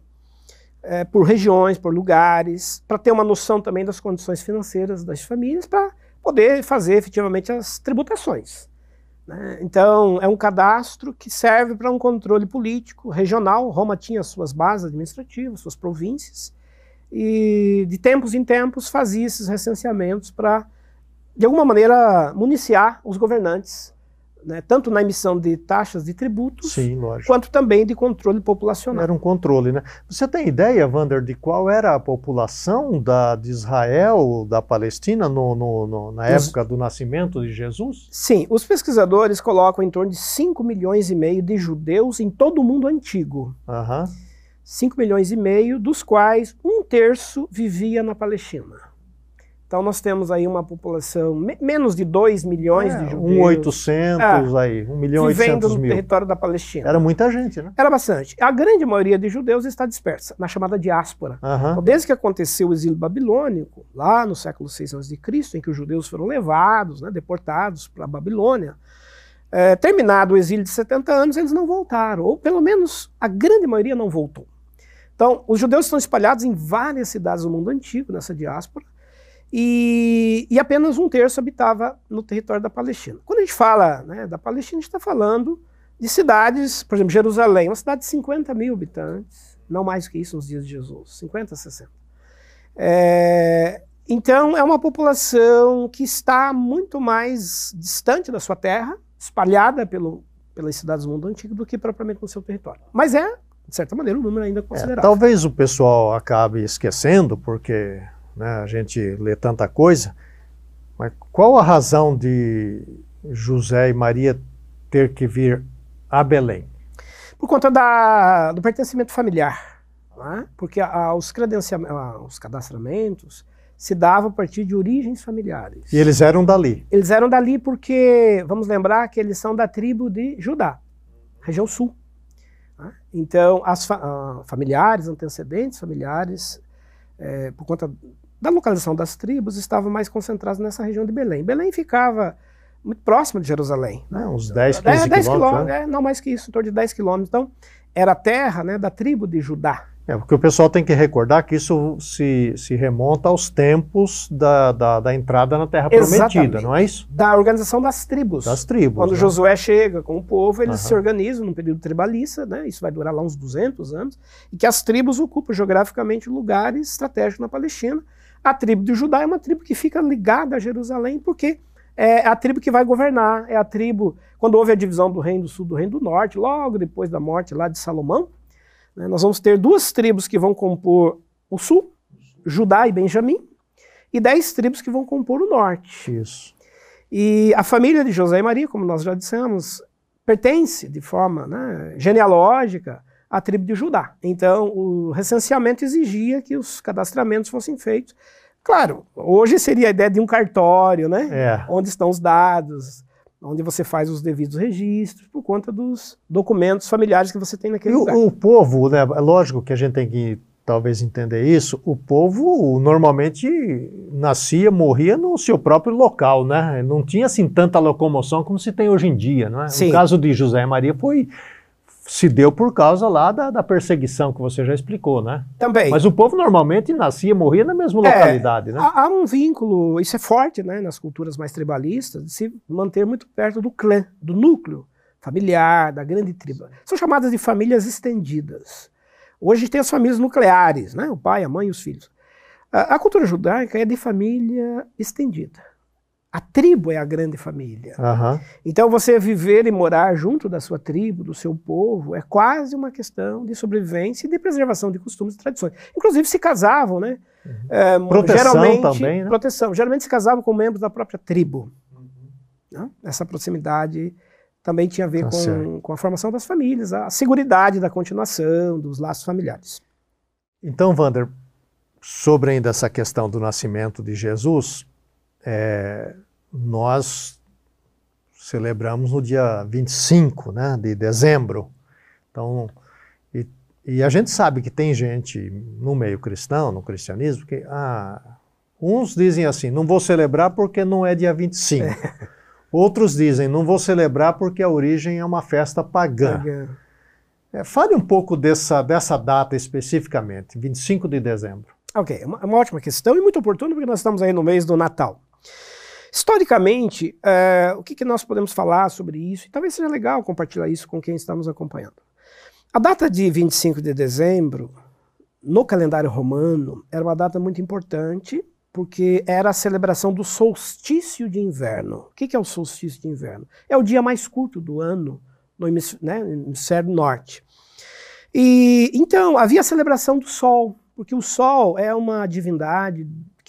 é, por regiões, por lugares, para ter uma noção também das condições financeiras das famílias, para poder fazer efetivamente as tributações. Né? Então, é um cadastro que serve para um controle político regional. Roma tinha suas bases administrativas, suas províncias, e de tempos em tempos fazia esses recenseamentos para, de alguma maneira, municiar os governantes né, tanto na emissão de taxas de tributos, Sim, quanto também de controle populacional. Era um controle, né? Você tem ideia, Wander, de qual era a população da, de Israel, da Palestina, no, no, no na os... época do nascimento de Jesus? Sim, os pesquisadores colocam em torno de 5 milhões e meio de judeus em todo o mundo antigo. Uhum. 5 milhões e meio, dos quais um terço vivia na Palestina. Então nós temos aí uma população me menos de 2 milhões é, de judeus. Um 800 é, aí, 1 milhão e 800 mil. no território da Palestina. Era muita gente, né? Era bastante. A grande maioria de judeus está dispersa, na chamada diáspora. Uhum. Então, desde que aconteceu o exílio babilônico, lá no século 6 a.C., em que os judeus foram levados, né, deportados para a Babilônia, é, terminado o exílio de 70 anos, eles não voltaram, ou pelo menos a grande maioria não voltou. Então, os judeus estão espalhados em várias cidades do mundo antigo, nessa diáspora, e, e, apenas um terço habitava no território da Palestina. Quando a gente fala né, da Palestina, a gente está falando de cidades, por exemplo, Jerusalém, uma cidade de 50 mil habitantes, não mais que isso nos dias de Jesus, 50, 60. É, então, é uma população que está muito mais distante da sua terra, espalhada pelo, pelas cidades do mundo antigo, do que propriamente no seu território. Mas é, de certa maneira, um número ainda é, considerável. É, talvez o pessoal acabe esquecendo, porque né? a gente lê tanta coisa, mas qual a razão de José e Maria ter que vir a Belém? Por conta da, do pertencimento familiar, né? porque a, os, os cadastramentos se davam a partir de origens familiares. E eles eram dali? Eles eram dali porque, vamos lembrar que eles são da tribo de Judá, região sul. Né? Então, as fa uh, familiares, antecedentes familiares, é, por conta da localização das tribos estavam mais concentrados nessa região de Belém. Belém ficava muito próximo de Jerusalém. Né? uns 10, 15 é, 10 quilômetros. Né? É, não mais que isso, em torno de 10 quilômetros. Então, era a terra né, da tribo de Judá. É, porque o pessoal tem que recordar que isso se, se remonta aos tempos da, da, da entrada na Terra Exatamente. Prometida, não é isso? Da organização das tribos. Das tribos. Quando né? Josué chega com o povo, eles se organizam num período tribalista, né? isso vai durar lá uns 200 anos, e que as tribos ocupam geograficamente lugares estratégicos na Palestina, a tribo de Judá é uma tribo que fica ligada a Jerusalém, porque é a tribo que vai governar, é a tribo, quando houve a divisão do reino do sul do reino do norte, logo depois da morte lá de Salomão, né, nós vamos ter duas tribos que vão compor o sul, Judá e Benjamim, e dez tribos que vão compor o norte. Isso. E a família de José e Maria, como nós já dissemos, pertence de forma né, genealógica a tribo de Judá. Então, o recenseamento exigia que os cadastramentos fossem feitos. Claro, hoje seria a ideia de um cartório, né? É. Onde estão os dados, onde você faz os devidos registros, por conta dos documentos familiares que você tem naquele e lugar. O, o povo, né? É lógico que a gente tem que talvez entender isso, o povo normalmente nascia, morria no seu próprio local, né? Não tinha assim tanta locomoção como se tem hoje em dia, não é? Sim. O caso de José Maria foi se deu por causa lá da, da perseguição que você já explicou, né? Também. Mas o povo normalmente nascia, morria na mesma É, localidade, né? Há, há um vínculo, isso é forte né, nas culturas mais tribalistas, de se manter muito perto do clã, do núcleo familiar, da grande tribo. São chamadas de famílias estendidas. Hoje tem as famílias nucleares, né, o pai, a mãe e os filhos. A, a cultura judaica é de família estendida. A tribo é a grande família. Aham. Então você viver e morar junto da sua tribo, do seu povo, é quase uma questão de sobrevivência e de preservação de costumes e tradições. Inclusive se casavam, né? É, Uhum. Proteção geralmente, também, né? Proteção. Geralmente se casavam com membros da própria tribo. né? Essa proximidade também tinha a ver Tá com, com a formação das famílias, a seguridade da continuação, dos laços familiares. Então, Wander, sobre ainda essa questão do nascimento de Jesus, é, nós celebramos no dia 25 né, de dezembro. Então, e, e a gente sabe que tem gente no meio cristão, no cristianismo, que ah, uns dizem assim, não vou celebrar porque não é dia 25. [laughs] Outros dizem, não vou celebrar porque a origem é uma festa pagã. É, fale um pouco dessa, dessa data especificamente, 25 de dezembro. Ok, é uma, uma ótima questão e muito oportuna porque nós estamos aí no mês do Natal. Historicamente, eh, o que, que nós podemos falar sobre isso? E talvez seja legal compartilhar isso com quem está nos acompanhando. A data de 25 de dezembro, no calendário romano, era uma data muito importante porque era a celebração do solstício de inverno. O que, é o solstício de inverno? É o dia mais curto do ano no hemisfério, né, hemisfério norte. E então havia a celebração do sol, porque o sol é uma divindade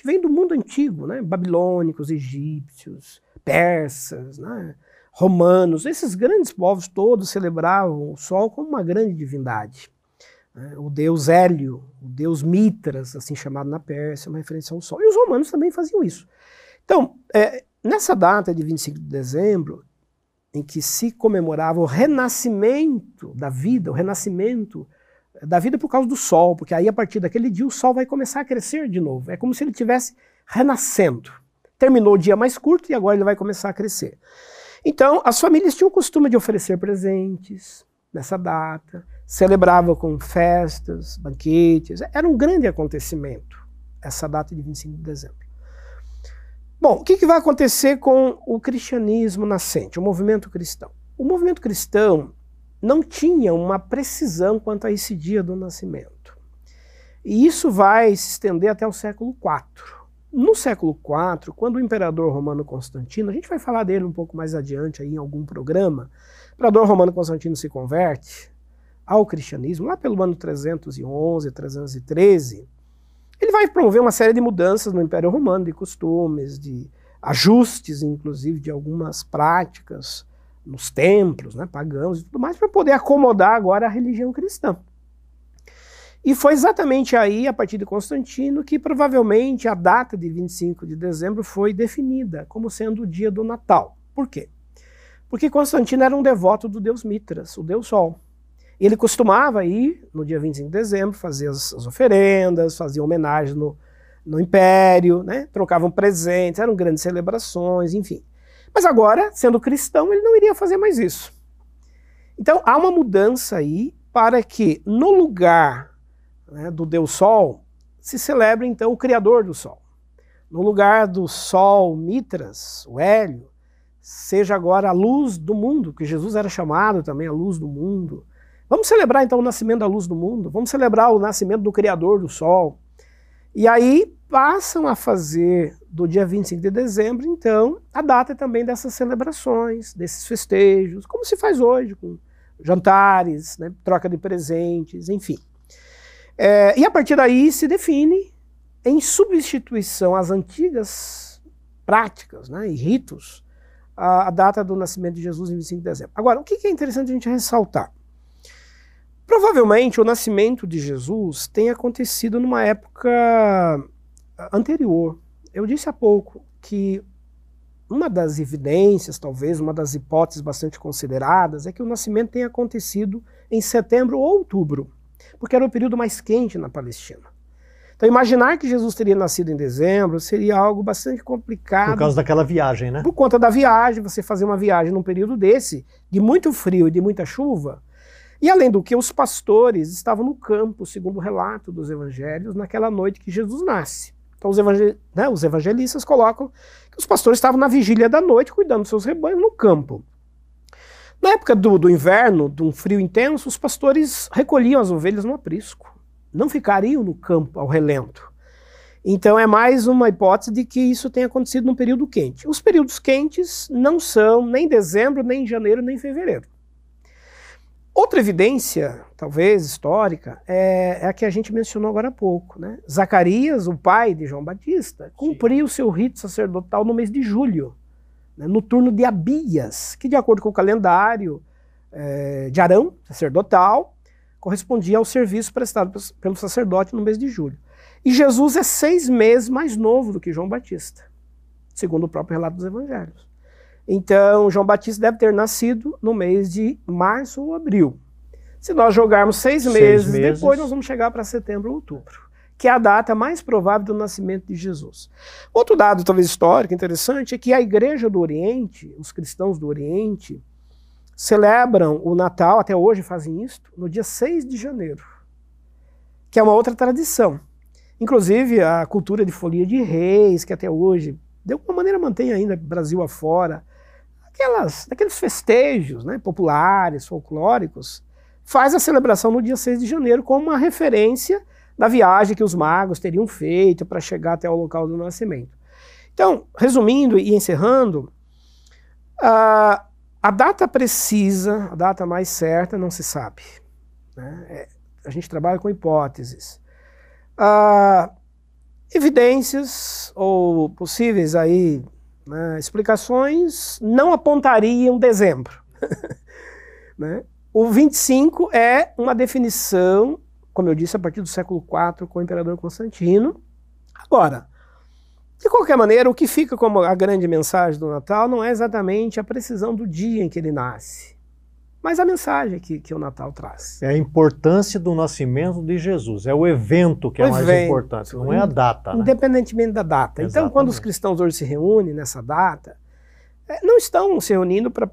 vem do mundo antigo, né? babilônicos, egípcios, persas, né? romanos, esses grandes povos todos celebravam o sol como uma grande divindade. né? O deus Hélio, o deus Mitras, assim chamado na Pérsia, uma referência ao sol. E os romanos também faziam isso. Então, é, nessa data de 25 de dezembro, em que se comemorava o renascimento da vida, o renascimento da vida por causa do sol, porque aí a partir daquele dia o sol vai começar a crescer de novo. É como se ele estivesse renascendo. Terminou o dia mais curto e agora ele vai começar a crescer. Então, as famílias tinham o costume de oferecer presentes nessa data, celebravam com festas, banquetes. Era um grande acontecimento essa data de 25 de dezembro. Bom, o que, que vai acontecer com o cristianismo nascente, o movimento cristão? O movimento cristão não tinha uma precisão quanto a esse dia do nascimento. E isso vai se estender até o século IV. No século IV, quando o imperador romano Constantino, a gente vai falar dele um pouco mais adiante aí em algum programa, o imperador romano Constantino se converte ao cristianismo lá pelo ano 311, 313. Ele vai promover uma série de mudanças no Império Romano, de costumes, de ajustes, inclusive, de algumas práticas nos templos, né, pagãos e tudo mais, para poder acomodar agora a religião cristã. E foi exatamente aí, a partir de Constantino, que provavelmente a data de 25 de dezembro foi definida como sendo o dia do Natal. Por quê? Porque Constantino era um devoto do deus Mitras, o deus Sol. Ele costumava ir no dia 25 de dezembro, fazer as, as oferendas, fazia homenagem no, no império, né? trocavam presentes, eram grandes celebrações, enfim. Mas agora, sendo cristão, ele não iria fazer mais isso. Então há uma mudança aí para que, no lugar né, do Deus Sol, se celebre então o Criador do Sol. No lugar do Sol Mitras, o Hélio, seja agora a luz do mundo, que Jesus era chamado também a luz do mundo. Vamos celebrar então o nascimento da luz do mundo, vamos celebrar o nascimento do Criador do Sol. E aí passam a fazer do dia 25 de dezembro, então, a data também dessas celebrações, desses festejos, como se faz hoje, com jantares, né, troca de presentes, enfim. É, e a partir daí se define, em substituição às antigas práticas né, e ritos, a, a, data do nascimento de Jesus em 25 de dezembro. Agora, o que, é interessante a gente ressaltar? Provavelmente o nascimento de Jesus tenha acontecido numa época anterior. Eu disse há pouco que uma das evidências, talvez uma das hipóteses bastante consideradas, é que o nascimento tenha acontecido em setembro ou outubro. porque era o período mais quente na Palestina. Então, imaginar que Jesus teria nascido em dezembro seria algo bastante complicado. Por causa daquela viagem, né? Por conta da viagem, você fazer uma viagem num período desse, de muito frio e de muita chuva. E além do que, os pastores estavam no campo, segundo o relato dos evangelhos, naquela noite que Jesus nasce. Então, os, evangel... né, os evangelistas colocam que os pastores estavam na vigília da noite, cuidando dos seus rebanhos no campo. Na época do, do inverno, de um frio intenso, os pastores recolhiam as ovelhas no aprisco não ficariam no campo ao relento. Então é mais uma hipótese de que isso tenha acontecido num período quente. Os períodos quentes não são nem dezembro, nem janeiro, nem fevereiro. Outra evidência, talvez histórica, é, é, a que a gente mencionou agora há pouco. Né? Zacarias, o pai de João Batista, cumpriu o seu rito sacerdotal no mês de julho, né, no turno de Abias, que, de acordo com o calendário é, de Arão, sacerdotal, correspondia ao serviço prestado pelo sacerdote no mês de julho. E Jesus é seis meses mais novo do que João Batista, segundo o próprio relato dos evangelhos. Então, João Batista deve ter nascido no mês de março ou abril. Se nós jogarmos seis, seis meses, meses, depois, nós vamos chegar para setembro ou outubro, que é a data mais provável do nascimento de Jesus. Outro dado, talvez histórico, interessante, é que a Igreja do Oriente, os cristãos do Oriente, celebram o Natal, até hoje fazem isso, no dia 6 de janeiro, que é uma outra tradição. Inclusive a cultura de folia de reis, que até hoje, de alguma maneira, mantém ainda Brasil afora, aquelas, aqueles festejos né, populares, folclóricos, faz a celebração no dia 6 de janeiro como uma referência da viagem que os magos teriam feito para chegar até o local do nascimento. Então, resumindo e encerrando, uh, a data precisa, a data mais certa, não se sabe. Né? É, a gente trabalha com hipóteses. Evidências ou possíveis aí né, explicações não apontariam dezembro. [laughs] né? O 25 é uma definição, como eu disse, a partir do século IV com o imperador Constantino. Agora, de qualquer maneira, o que fica como a grande mensagem do Natal não é exatamente a precisão do dia em que ele nasce, mas a mensagem que, que o Natal traz. É a importância do nascimento de Jesus, é o evento que é o é mais evento, importante, não é a data. Né? Independentemente da data. Exatamente. Então, quando os cristãos hoje se reúnem nessa data, é, não estão se reunindo para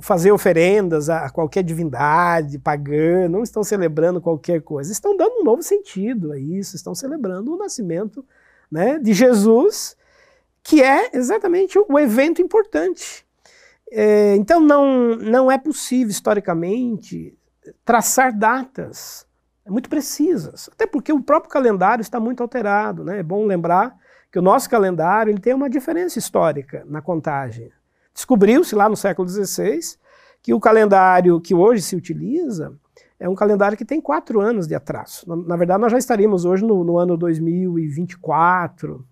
fazer oferendas a qualquer divindade pagã, não estão celebrando qualquer coisa, estão dando um novo sentido a isso, estão celebrando o nascimento né, de Jesus, que é exatamente o evento importante. É, então não, não é possível historicamente traçar datas muito precisas, até porque o próprio calendário está muito alterado. Né? É bom lembrar que o nosso calendário ele tem uma diferença histórica na contagem. Descobriu-se lá no século XVI que o calendário que hoje se utiliza é um calendário que tem quatro anos de atraso. Na, na verdade, nós já estaríamos hoje no, no ano 2024.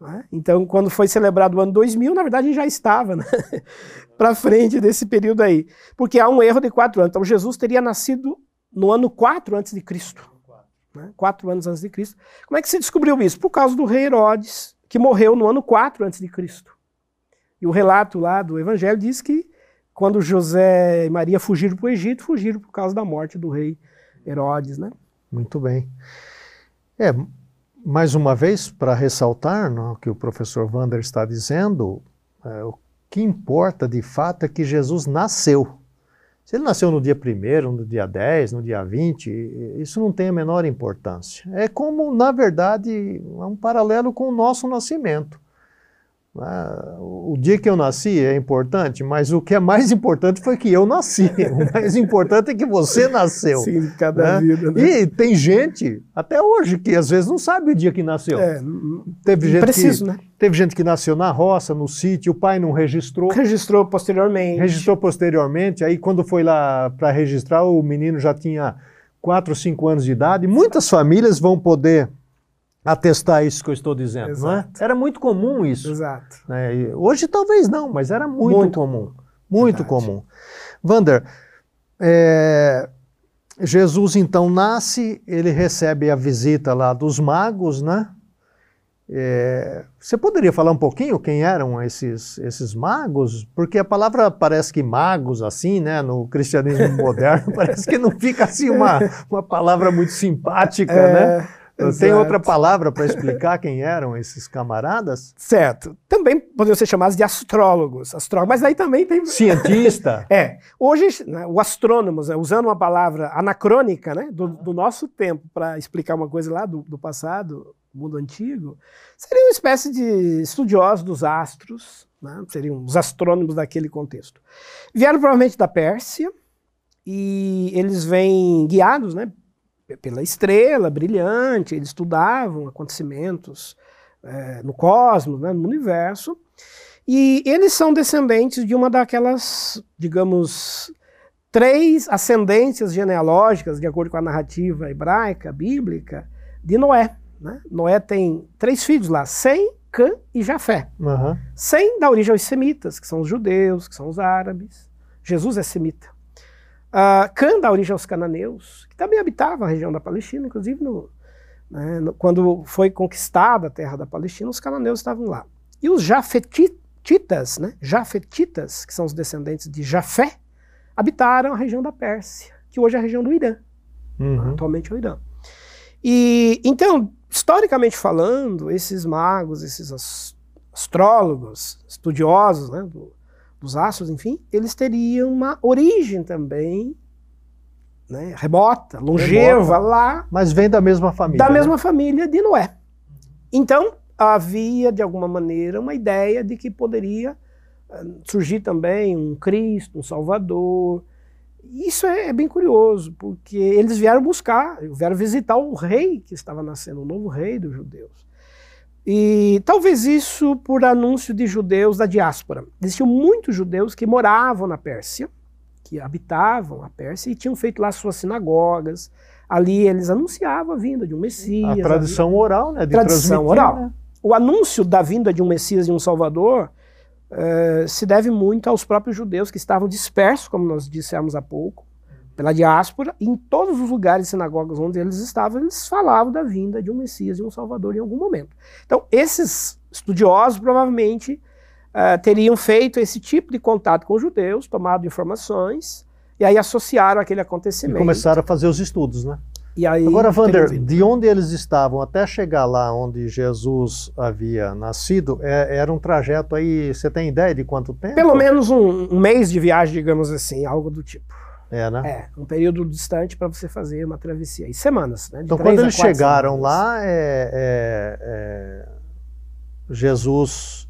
Né? Então, quando foi celebrado o ano 2000, na verdade, já estava né? [laughs] para frente desse período aí. Porque há um erro de quatro anos. Então, Jesus teria nascido no ano 4 antes de Cristo. Né? Quatro anos antes de Cristo. Como é que se descobriu isso? Por causa do rei Herodes, que morreu no ano 4 antes de Cristo. E o relato lá do Evangelho diz que quando José e Maria fugiram para o Egito, fugiram por causa da morte do rei Herodes, né? Muito bem. É, mais uma vez, para ressaltar o que o professor Wander está dizendo, é, o que importa de fato é que Jesus nasceu. Se ele nasceu no dia 1 no dia 10, no dia 20, isso não tem a menor importância. É como, na verdade, é um paralelo com o nosso nascimento. Ah, o dia que eu nasci é importante, mas o que é mais importante foi que eu nasci. [laughs] O mais importante é que você nasceu. Sim, cada né? vida. Né? E tem gente, até hoje, que às vezes não sabe o dia que nasceu. É, teve gente preciso, que, né? Teve gente que nasceu na roça, no sítio, o pai não registrou. Registrou posteriormente. Registrou posteriormente, aí quando foi lá para registrar, o menino já tinha 4 ou 5 anos de idade. Muitas famílias vão poder atestar isso que eu estou dizendo, Exato. não é? Era muito comum isso. Exato. Né? Hoje talvez não, mas era muito, muito. comum. Muito Verdade. comum. Vander, é, Jesus então nasce, ele recebe a visita lá dos magos, né? É, você poderia falar um pouquinho quem eram esses, esses magos? Porque a palavra parece que magos, assim, né, no cristianismo moderno, [laughs] parece que não fica assim uma, uma palavra muito simpática, é, né? Tem outra palavra para [laughs] explicar quem eram esses camaradas? Certo. Também poderiam ser chamados de astrólogos. Astrólogos, mas aí também tem. [laughs] Cientista? é. Hoje, né, o astrônomo, né, usando uma palavra anacrônica né, do, do nosso tempo para explicar uma coisa lá do, do passado, mundo antigo, seriam uma espécie de estudiosos dos astros, né? seriam os astrônomos daquele contexto. Vieram provavelmente da Pérsia e eles vêm guiados né, pela estrela brilhante, eles estudavam acontecimentos é, no cosmos, né, no universo, e eles são descendentes de uma daquelas, digamos, três ascendências genealógicas, de acordo com a narrativa hebraica, bíblica, de Noé. Né? Noé tem três filhos lá, Sem, Cã e Jafé. Uhum. Sem dá origem aos semitas, que são os judeus, que são os árabes. Jesus é semita. Uh, Cã dá origem aos cananeus, que também habitavam a região da Palestina, inclusive no, né, no, quando foi conquistada a terra da Palestina, os cananeus estavam lá. E os jafetitas, né, jafetitas, que são os descendentes de Jafé, habitaram a região da Pérsia, que hoje é a região do Irã. Uhum. Atualmente é o Irã. E então, historicamente falando, esses magos, esses astrólogos, estudiosos né, do, dos astros, enfim, eles teriam uma origem também né, remota, longeva, lá. Mas vem da mesma família. Da né? mesma família de Noé. Então, havia, de alguma maneira, uma ideia de que poderia eh, surgir também um Cristo, um Salvador, isso é, é, bem curioso, porque eles vieram buscar, vieram visitar o rei que estava nascendo, o novo rei dos judeus. E talvez isso por anúncio de judeus da diáspora. Existiam muitos judeus que moravam na Pérsia, que habitavam a Pérsia e tinham feito lá suas sinagogas. Ali eles anunciavam a vinda de um Messias. A tradição oral, né? De tradição oral. Né? O anúncio da vinda de um Messias e um Salvador uh, se deve muito aos próprios judeus que estavam dispersos, como nós dissemos há pouco, pela diáspora, em todos os lugares e sinagogas onde eles estavam, eles falavam da vinda de um Messias e um Salvador em algum momento. Então, esses estudiosos provavelmente uh, teriam feito esse tipo de contato com os judeus, tomado informações, e aí associaram aquele acontecimento. E começaram a fazer os estudos, né? E aí, Agora, Wander, de onde eles estavam até chegar lá onde Jesus havia nascido, é, era um trajeto aí, você tem ideia de quanto tempo? Pelo menos um, um mês de viagem, digamos assim, algo do tipo. É, né? É, um período distante para você fazer uma travessia. E semanas, né? De então, quando eles chegaram semanas. lá, é, é, é, Jesus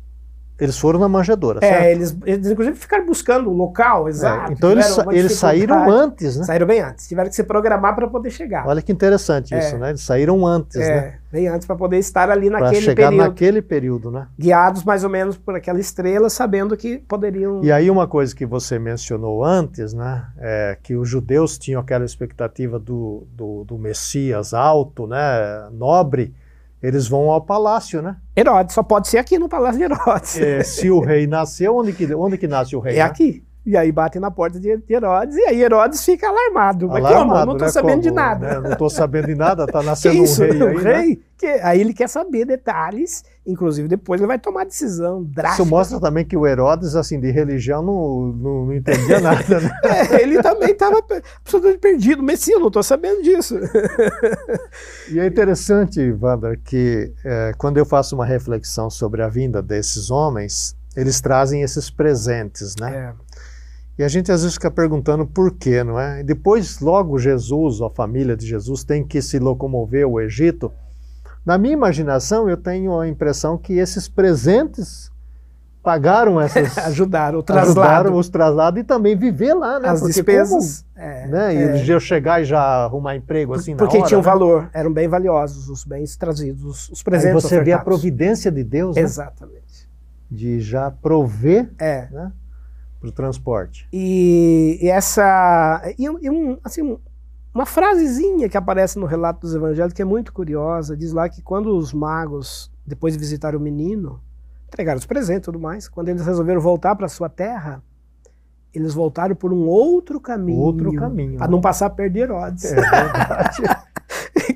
eles foram na manjedoura, é, certo? Eles, eles inclusive ficaram buscando o local é, exato. É, então eles, eles saíram antes, né? Saíram bem antes. Tiveram que se programar para poder chegar. Olha que interessante isso, é. né? Eles saíram antes, é, né? Bem antes para poder estar ali naquele pra chegar período. naquele período, né? Guiados mais ou menos por aquela estrela, sabendo que poderiam. E aí uma coisa que você mencionou antes, né? É que os judeus tinham aquela expectativa do, do, do Messias alto, né? Nobre eles vão ao palácio, né? Herodes, só pode ser aqui no palácio de Herodes. É, se o rei nasceu, onde que, onde que nasce o rei? É né? aqui. E aí batem na porta de Herodes, e aí Herodes fica alarmado. Mas alarmado, como? Eu não estou né? sabendo como, de nada. Né? Não estou sabendo de nada, [laughs] está nascendo isso, um rei. Um aí, rei? Né? Que, aí ele quer saber detalhes, inclusive depois ele vai tomar decisão drástica. Isso mostra também que o Herodes, assim, de religião, não, não, não entendia [laughs] nada. Né? é, ele também estava absolutamente perdido. Messias, eu não estou sabendo disso. e é interessante, Wander, que é, quando eu faço uma reflexão sobre a vinda desses homens, eles trazem esses presentes, né? É. E a gente às vezes fica perguntando por quê, não é? E depois, logo, Jesus, a família de Jesus, tem que se locomover ao Egito. Na minha imaginação, eu tenho a impressão que esses presentes pagaram essas. [laughs] ajudaram o traslado. Ajudaram os traslados e também viver lá, né? As Porque despesas. Como, é, né? É. E eu chegar e já arrumar emprego assim Porque na hora. tinham né? valor, eram bem valiosos os bens trazidos, os, os presentes. Aí você ofertados. vê a providência de Deus, né? Exatamente. De já prover. É. Né? para o transporte. E, e essa. E, e um, assim, uma frasezinha que aparece no relato dos evangelhos que é muito curiosa. Diz lá que quando os magos, depois de visitar o menino, entregaram os presentes e tudo mais, quando eles resolveram voltar para sua terra, eles voltaram por um outro caminho. Outro caminho. Para né? não passar perto de Herodes. É verdade. [laughs]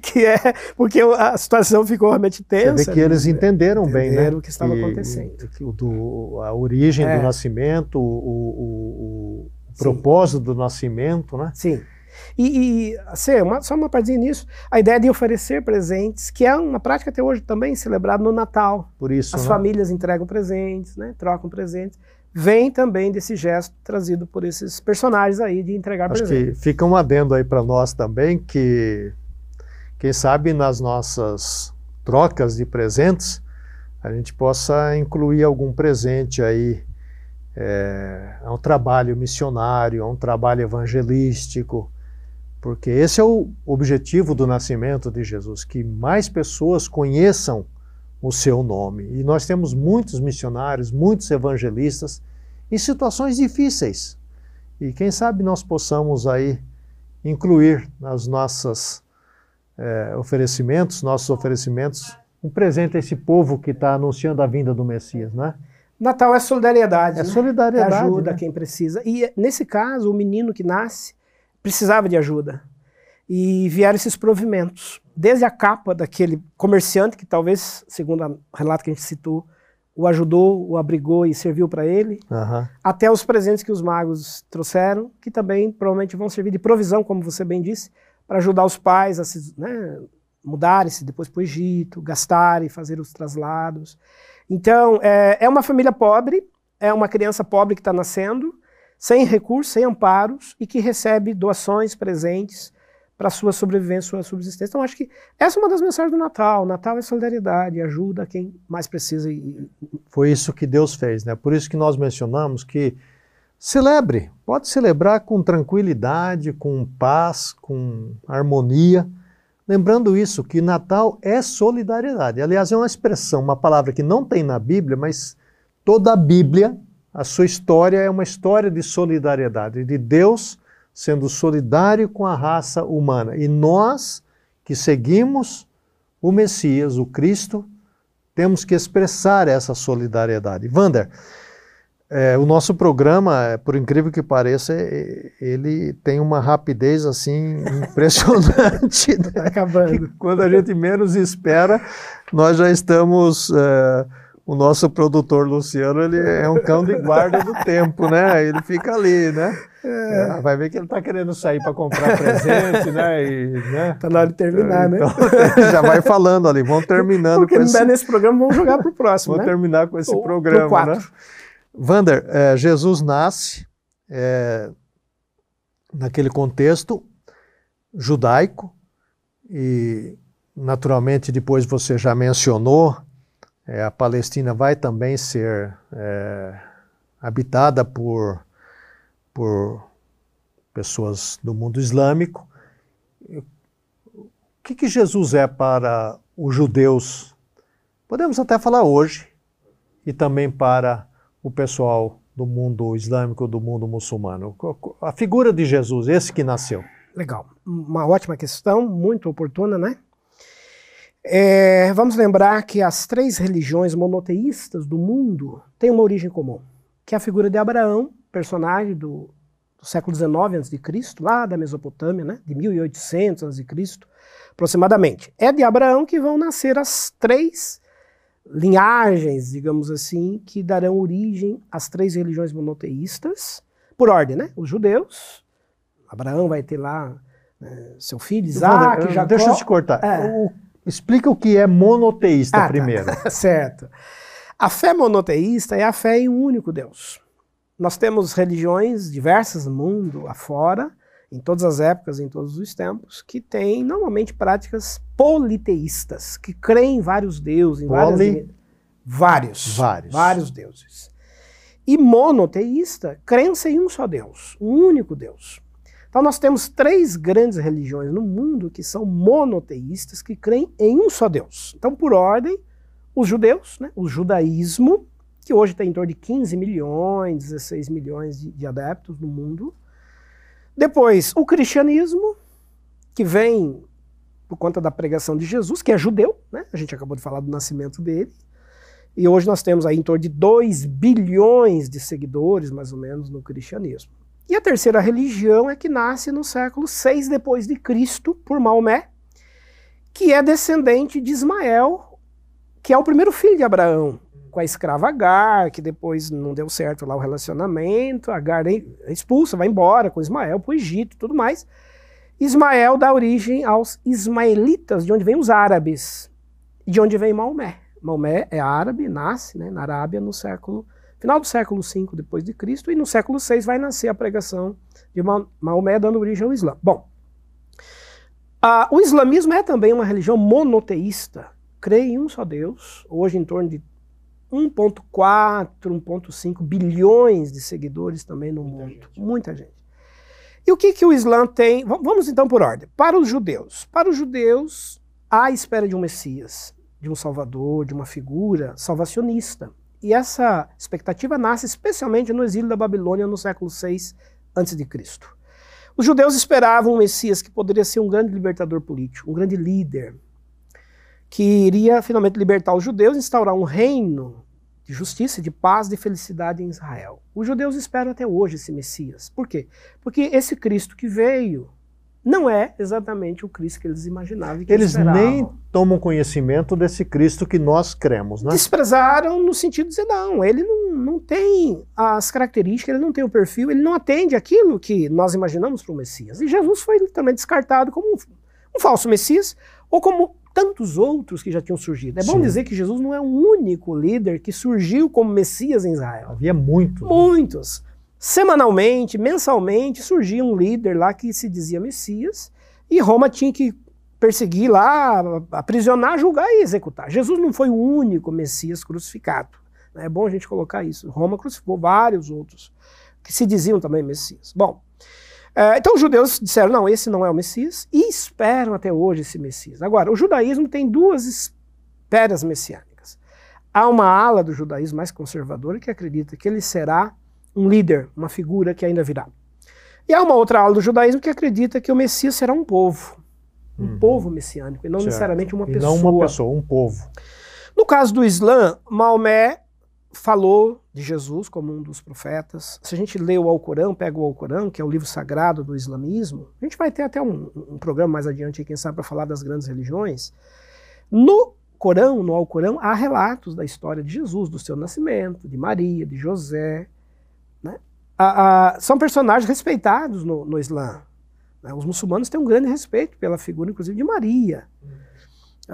que é porque a situação ficou realmente tensa. Você vê que eles entenderam, bem, né? o que estava acontecendo. Que, do, a origem é. do nascimento, o, o, o propósito do nascimento, né? Sim. E, e assim, uma, só uma partezinha nisso, a ideia de oferecer presentes, que é uma prática até hoje também celebrada no Natal. Por isso. As né? famílias entregam presentes, né? trocam presentes vem também desse gesto trazido por esses personagens aí de entregar Acho presente. que fica um adendo aí para nós também que quem sabe nas nossas trocas de presentes a gente possa incluir algum presente aí é, a um trabalho missionário, a um trabalho evangelístico, porque esse é o objetivo do nascimento de Jesus, que mais pessoas conheçam o seu nome. E nós temos muitos missionários, muitos evangelistas em situações difíceis. E quem sabe nós possamos aí incluir nas nossas é, oferecimentos, nossos oferecimentos, um presente a esse povo que está anunciando a vinda do Messias, né? Natal é solidariedade. É né? solidariedade. Que ajuda né? quem precisa. E nesse caso, o menino que nasce precisava de ajuda. E vieram esses provimentos desde a capa daquele comerciante que talvez, segundo o relato que a gente citou, o ajudou, o abrigou e serviu para ele, uhum. até os presentes que os magos trouxeram, que também provavelmente vão servir de provisão, como você bem disse, para ajudar os pais a se né, mudarem-se depois para o Egito, gastarem, fazer os traslados. Então, é, é uma família pobre, é uma criança pobre que está nascendo, sem recursos, sem amparos, e que recebe doações, presentes, para sua sobrevivência, sua subsistência. Então, acho que essa é uma das mensagens do Natal. Natal é solidariedade, ajuda quem mais precisa. Foi isso que Deus fez, né? Por isso que nós mencionamos que celebre, pode celebrar com tranquilidade, com paz, com harmonia. Lembrando isso, que Natal é solidariedade. Aliás, é uma expressão, uma palavra que não tem na Bíblia, mas toda a Bíblia, a sua história é uma história de solidariedade, de Deus sendo solidário com a raça humana. E nós, que seguimos o Messias, o Cristo, temos que expressar essa solidariedade. Vander, é, o nosso programa, por incrível que pareça, ele tem uma rapidez assim [laughs] impressionante. Né? acabando. Quando a gente menos espera, nós já estamos. É, o nosso produtor Luciano, ele é um cão de guarda do tempo, né? Ele fica ali, né? É. é vai ver que ele está querendo sair para comprar presente, né? E, né? Tá na hora de terminar, né? então, né? [laughs] já vai falando ali, vamos terminando Porque com não esse... nesse programa, vamos jogar para o próximo, Vamos né? terminar com esse programa, né? Vander, é, Jesus nasce é, naquele contexto judaico e, naturalmente, depois você já mencionou é, a Palestina vai também ser é, habitada por, por pessoas do mundo islâmico. O que, que Jesus é para os judeus? Podemos até falar hoje, e também para o pessoal do mundo islâmico, do mundo muçulmano. A figura de Jesus, esse que nasceu. Legal. Uma ótima questão, muito oportuna, né? É, vamos lembrar que as três religiões monoteístas do mundo têm uma origem comum, que é a figura de Abraão, personagem do, do século XIX a.C., lá da Mesopotâmia, né, de 1800 a.C., aproximadamente. É de Abraão que vão nascer as três linhagens, digamos assim, que darão origem às três religiões monoteístas, por ordem, né? Os judeus, Abraão vai ter lá né, seu filho, Isaac, Jacó. Deixa eu te cortar. É. O Explica o que é monoteísta ah, tá. primeiro. Tá. [laughs] certo. A fé monoteísta é a fé em um único Deus. Nós temos religiões diversas no mundo afora, em todas as épocas, em todos os tempos, que têm normalmente práticas politeístas, que creem em vários deuses, em Poli... vários, vários, vários deuses. E monoteísta, crença em um só Deus, um único Deus. Então nós temos três grandes religiões no mundo que são monoteístas, que creem em um só Deus. Então, por ordem, os judeus, né, o judaísmo, que hoje tem em torno de 15 milhões, 16 milhões de, de adeptos no mundo. Depois, o cristianismo, que vem por conta da pregação de Jesus, que é judeu, né? a gente acabou de falar do nascimento dele. E hoje nós temos aí em torno de 2 bilhões de seguidores, mais ou menos, no cristianismo. E a terceira religião é que nasce no século 6 depois de Cristo por Maomé, que é descendente de Ismael, que é o primeiro filho de Abraão, com a escrava Agar, que depois não deu certo lá o relacionamento, Agar é expulsa, vai embora com Ismael para o Egito e tudo mais. Ismael dá origem aos ismaelitas, de onde vêm os árabes, de onde vem Maomé. Maomé é árabe, nasce né, na Arábia no século final do século V depois de Cristo e no século VI vai nascer a pregação de Maomé dando origem ao Islã. Bom, o islamismo é também uma religião monoteísta, crê em um só Deus, hoje em torno de 1,4, 1,5 bilhões de seguidores também no muita mundo. Gente. Muita gente. E o que, que o Islã tem? Vamos então por ordem. Para os judeus. Para os judeus, há a espera de um Messias, de um Salvador, de uma figura salvacionista. E essa expectativa nasce especialmente no exílio da Babilônia no século VI a.C. Os judeus esperavam um Messias que poderia ser um grande libertador político, um grande líder, que iria finalmente libertar os judeus e instaurar um reino de justiça, de paz, de felicidade em Israel. Os judeus esperam até hoje esse Messias. Por quê? Porque esse Cristo que veio não é exatamente o Cristo que eles imaginavam. Que eles esperavam. nem tomam conhecimento desse Cristo que nós cremos, né? Desprezaram no sentido de dizer, não, ele não, não tem as características, ele não tem o perfil, ele não atende aquilo que nós imaginamos para o Messias. E Jesus foi também descartado como um, um falso Messias, ou como tantos outros que já tinham surgido. É bom Sim. dizer que Jesus não é o único líder que surgiu como Messias em Israel. Havia muitos. Né? Semanalmente, mensalmente, surgia um líder lá que se dizia Messias e Roma tinha que perseguir lá, aprisionar, julgar e executar. Jesus não foi o único Messias crucificado. É bom a gente colocar isso. Roma crucificou vários outros que se diziam também Messias. Bom, é, então os judeus disseram, não, esse não é o Messias, e esperam até hoje esse Messias. Agora, o judaísmo tem duas esperas messiânicas. Há uma ala do judaísmo mais conservadora que acredita que ele será um líder, uma figura que ainda virá. E há uma outra ala do judaísmo que acredita que o Messias será um povo, um uhum. povo messiânico, e não certo. necessariamente uma e pessoa. Não uma pessoa, um povo. No caso do Islã, Maomé falou de Jesus como um dos profetas. Se a gente lê o Alcorão, pega o Alcorão, que é o livro sagrado do islamismo, a gente vai ter até um, um programa mais adiante, quem sabe, para falar das grandes religiões. No Corão, no Alcorão, há relatos da história de Jesus, do seu nascimento, de Maria, de José. Né? são personagens respeitados no, no Islã. Né? Os muçulmanos têm um grande respeito pela figura, inclusive, de Maria.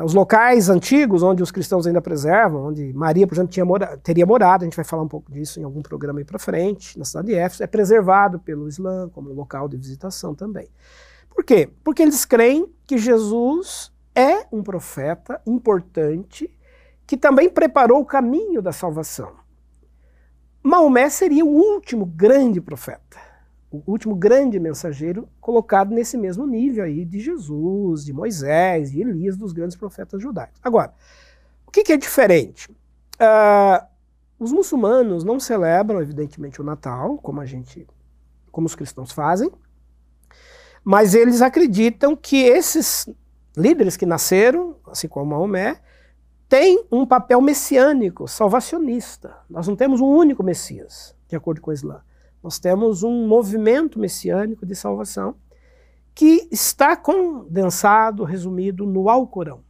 Os locais antigos, onde os cristãos ainda preservam, onde Maria, por exemplo, mora teria morado, a gente vai falar um pouco disso em algum programa aí para frente, na cidade de Éfeso, é preservado pelo Islã como local de visitação também. Por quê? Porque eles creem que Jesus é um profeta importante que também preparou o caminho da salvação. Maomé seria o último grande profeta o último grande mensageiro colocado nesse mesmo nível aí de Jesus, de Moisés, de Elias, dos grandes profetas judaicos. Agora, o que, que é diferente? Uh, os muçulmanos não celebram, evidentemente, o Natal, como a gente, como os cristãos fazem, mas eles acreditam que esses líderes que nasceram, assim como Maomé, têm um papel messiânico, salvacionista. Nós não temos um único Messias, de acordo com o Islã. Nós temos um movimento messiânico de salvação que está condensado, resumido no Alcorão.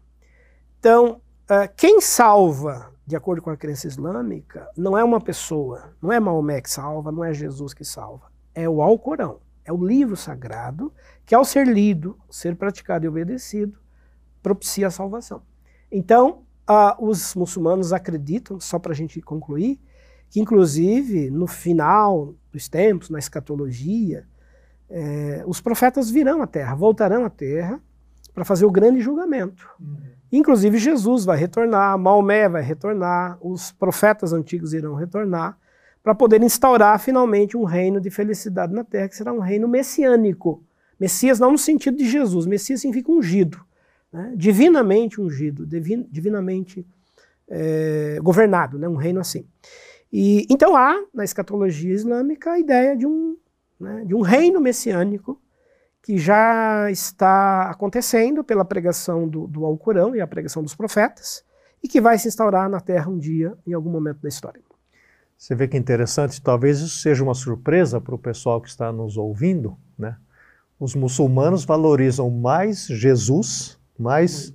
Então, eh, quem salva, de acordo com a crença islâmica, não é uma pessoa, não é Maomé que salva, não é Jesus que salva, é o Alcorão, é o livro sagrado que, ao ser lido, ser praticado e obedecido, propicia a salvação. Então, uh, os muçulmanos acreditam, só para a gente concluir, que inclusive no final dos tempos, na escatologia, é, os profetas virão à terra, voltarão à terra para fazer o grande julgamento. Uhum. Inclusive Jesus vai retornar, Maomé vai retornar, os profetas antigos irão retornar para poder instaurar finalmente um reino de felicidade na terra, que será um reino messiânico. Messias não no sentido de Jesus, Messias significa ungido, né? divinamente ungido, divin, divinamente é, governado, né? um reino assim. E, então há na escatologia islâmica a ideia de um, né, de um reino messiânico que já está acontecendo pela pregação do, do Alcorão e a pregação dos profetas e que vai se instaurar na Terra um dia, em algum momento da história. Você vê que interessante, talvez isso seja uma surpresa para o pessoal que está nos ouvindo, né? Os muçulmanos valorizam mais Jesus, mais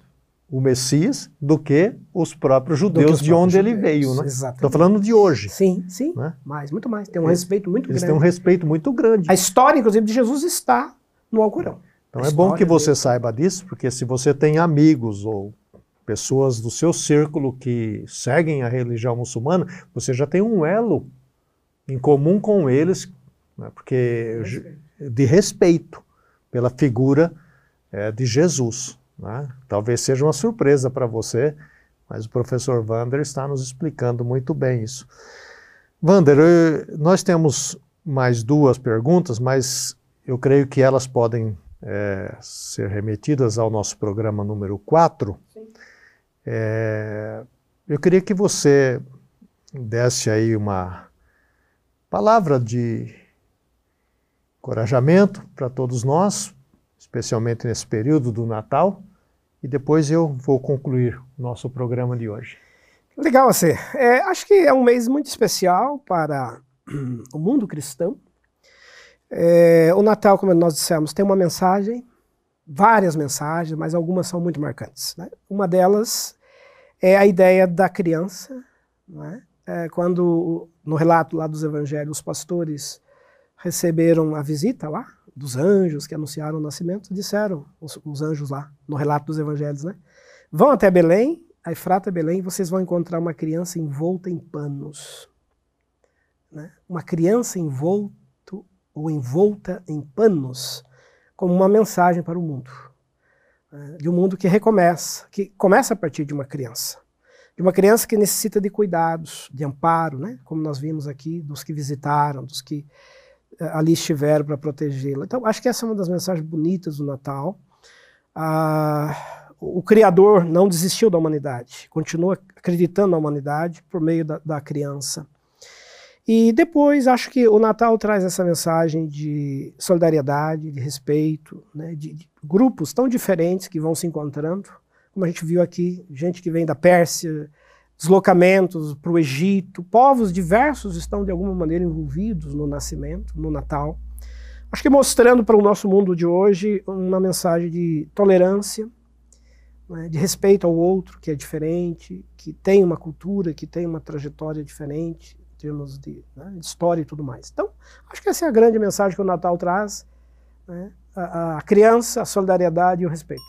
o Messias do que os próprios judeus os de onde judeus. ele veio, né? Estou falando de hoje. Sim, sim. Né? Mais, muito mais. Tem um respeito muito Eles grande. têm um respeito muito grande. A história, inclusive, de Jesus está no Alcorão. Então é bom que você dele. saiba disso, porque se você tem amigos ou pessoas do seu círculo que seguem a religião muçulmana, você já tem um elo em comum com eles, né? porque de respeito pela figura é, de Jesus. Né? Talvez seja uma surpresa para você, mas o professor Vander está nos explicando muito bem isso. Vander, nós temos mais duas perguntas, mas eu creio que elas podem é, ser remetidas ao nosso programa número 4. É, eu queria que você desse aí uma palavra de encorajamento para todos nós, especialmente nesse período do Natal, e depois eu vou concluir o nosso programa de hoje. Legal, você. É, acho que é um mês muito especial para o mundo cristão. É, o Natal, como nós dissemos, tem uma mensagem, várias mensagens, mas algumas são muito marcantes. Né? Uma delas é a ideia da criança. Né? É, quando, no relato lá dos evangelhos, os pastores receberam a visita lá dos anjos que anunciaram o nascimento, disseram, os, os anjos lá, no relato dos evangelhos, né? Vão até Belém, a Efrata Belém, vocês vão encontrar uma criança envolta em panos. Né? Uma criança envolta ou envolta em panos, como uma mensagem para o mundo. Né? De um mundo que recomeça, que começa a partir de uma criança. De uma criança que necessita de cuidados, de amparo, né? como nós vimos aqui, dos que visitaram, dos que ali estiveram para protegê-la. Então, acho que essa é uma das mensagens bonitas do Natal. Ah, o Criador não desistiu da humanidade, continua acreditando na humanidade por meio da, da criança. E depois acho que o Natal traz essa mensagem de solidariedade, de respeito, né, de, de, grupos tão diferentes que vão se encontrando, como a gente viu aqui, gente que vem da Pérsia, deslocamentos para o Egito, povos diversos estão de alguma maneira envolvidos no nascimento, no Natal. Acho que mostrando para o nosso mundo de hoje uma mensagem de tolerância, né, de respeito ao outro que é diferente, que tem uma cultura, que tem uma trajetória diferente, termos de, né, história e tudo mais. Então, acho que essa é a grande mensagem que o Natal traz: né, a, a criança, a solidariedade e o respeito.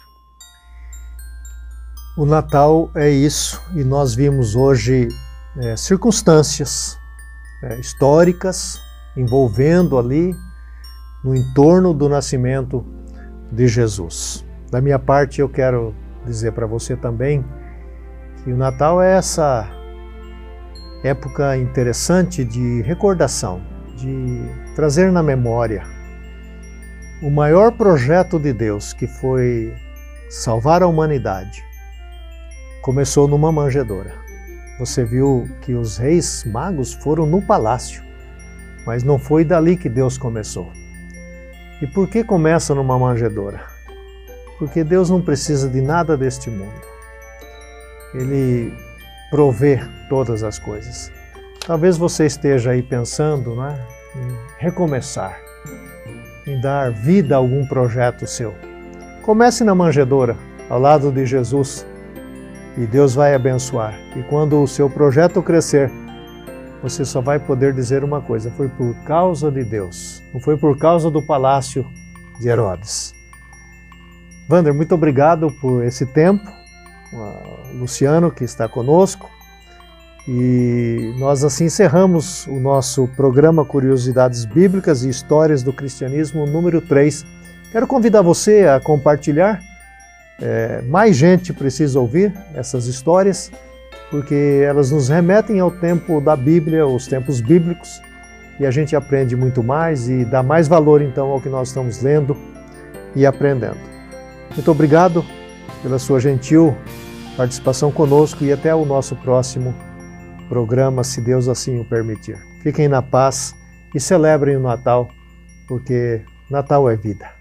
O Natal é isso, e nós vimos hoje é, circunstâncias é, históricas envolvendo ali no entorno do nascimento de Jesus. Da minha parte, eu quero dizer para você também que o Natal é essa época interessante de recordação, de trazer na memória o maior projeto de Deus, que foi salvar a humanidade, começou numa manjedoura. Você viu que os reis magos foram no palácio, mas não foi dali que Deus começou. E por que começa numa manjedoura? Porque Deus não precisa de nada deste mundo. Ele prover todas as coisas. Talvez você esteja aí pensando né, em recomeçar, em dar vida a algum projeto seu. Comece na manjedoura, ao lado de Jesus, e Deus vai abençoar. E quando o seu projeto crescer, você só vai poder dizer uma coisa: foi por causa de Deus, não foi por causa do palácio de Herodes. Vander, muito obrigado por esse tempo Luciano, que está conosco. E nós assim encerramos o nosso programa Curiosidades Bíblicas e Histórias do Cristianismo número 3. Quero convidar você a compartilhar. É, mais gente precisa ouvir essas histórias, porque elas nos remetem ao tempo da Bíblia, os tempos bíblicos, e a gente aprende muito mais e dá mais valor então ao que nós estamos lendo e aprendendo. Muito obrigado pela sua gentil participação conosco e até o nosso próximo programa, se Deus assim o permitir. Fiquem na paz e celebrem o Natal, porque Natal é vida.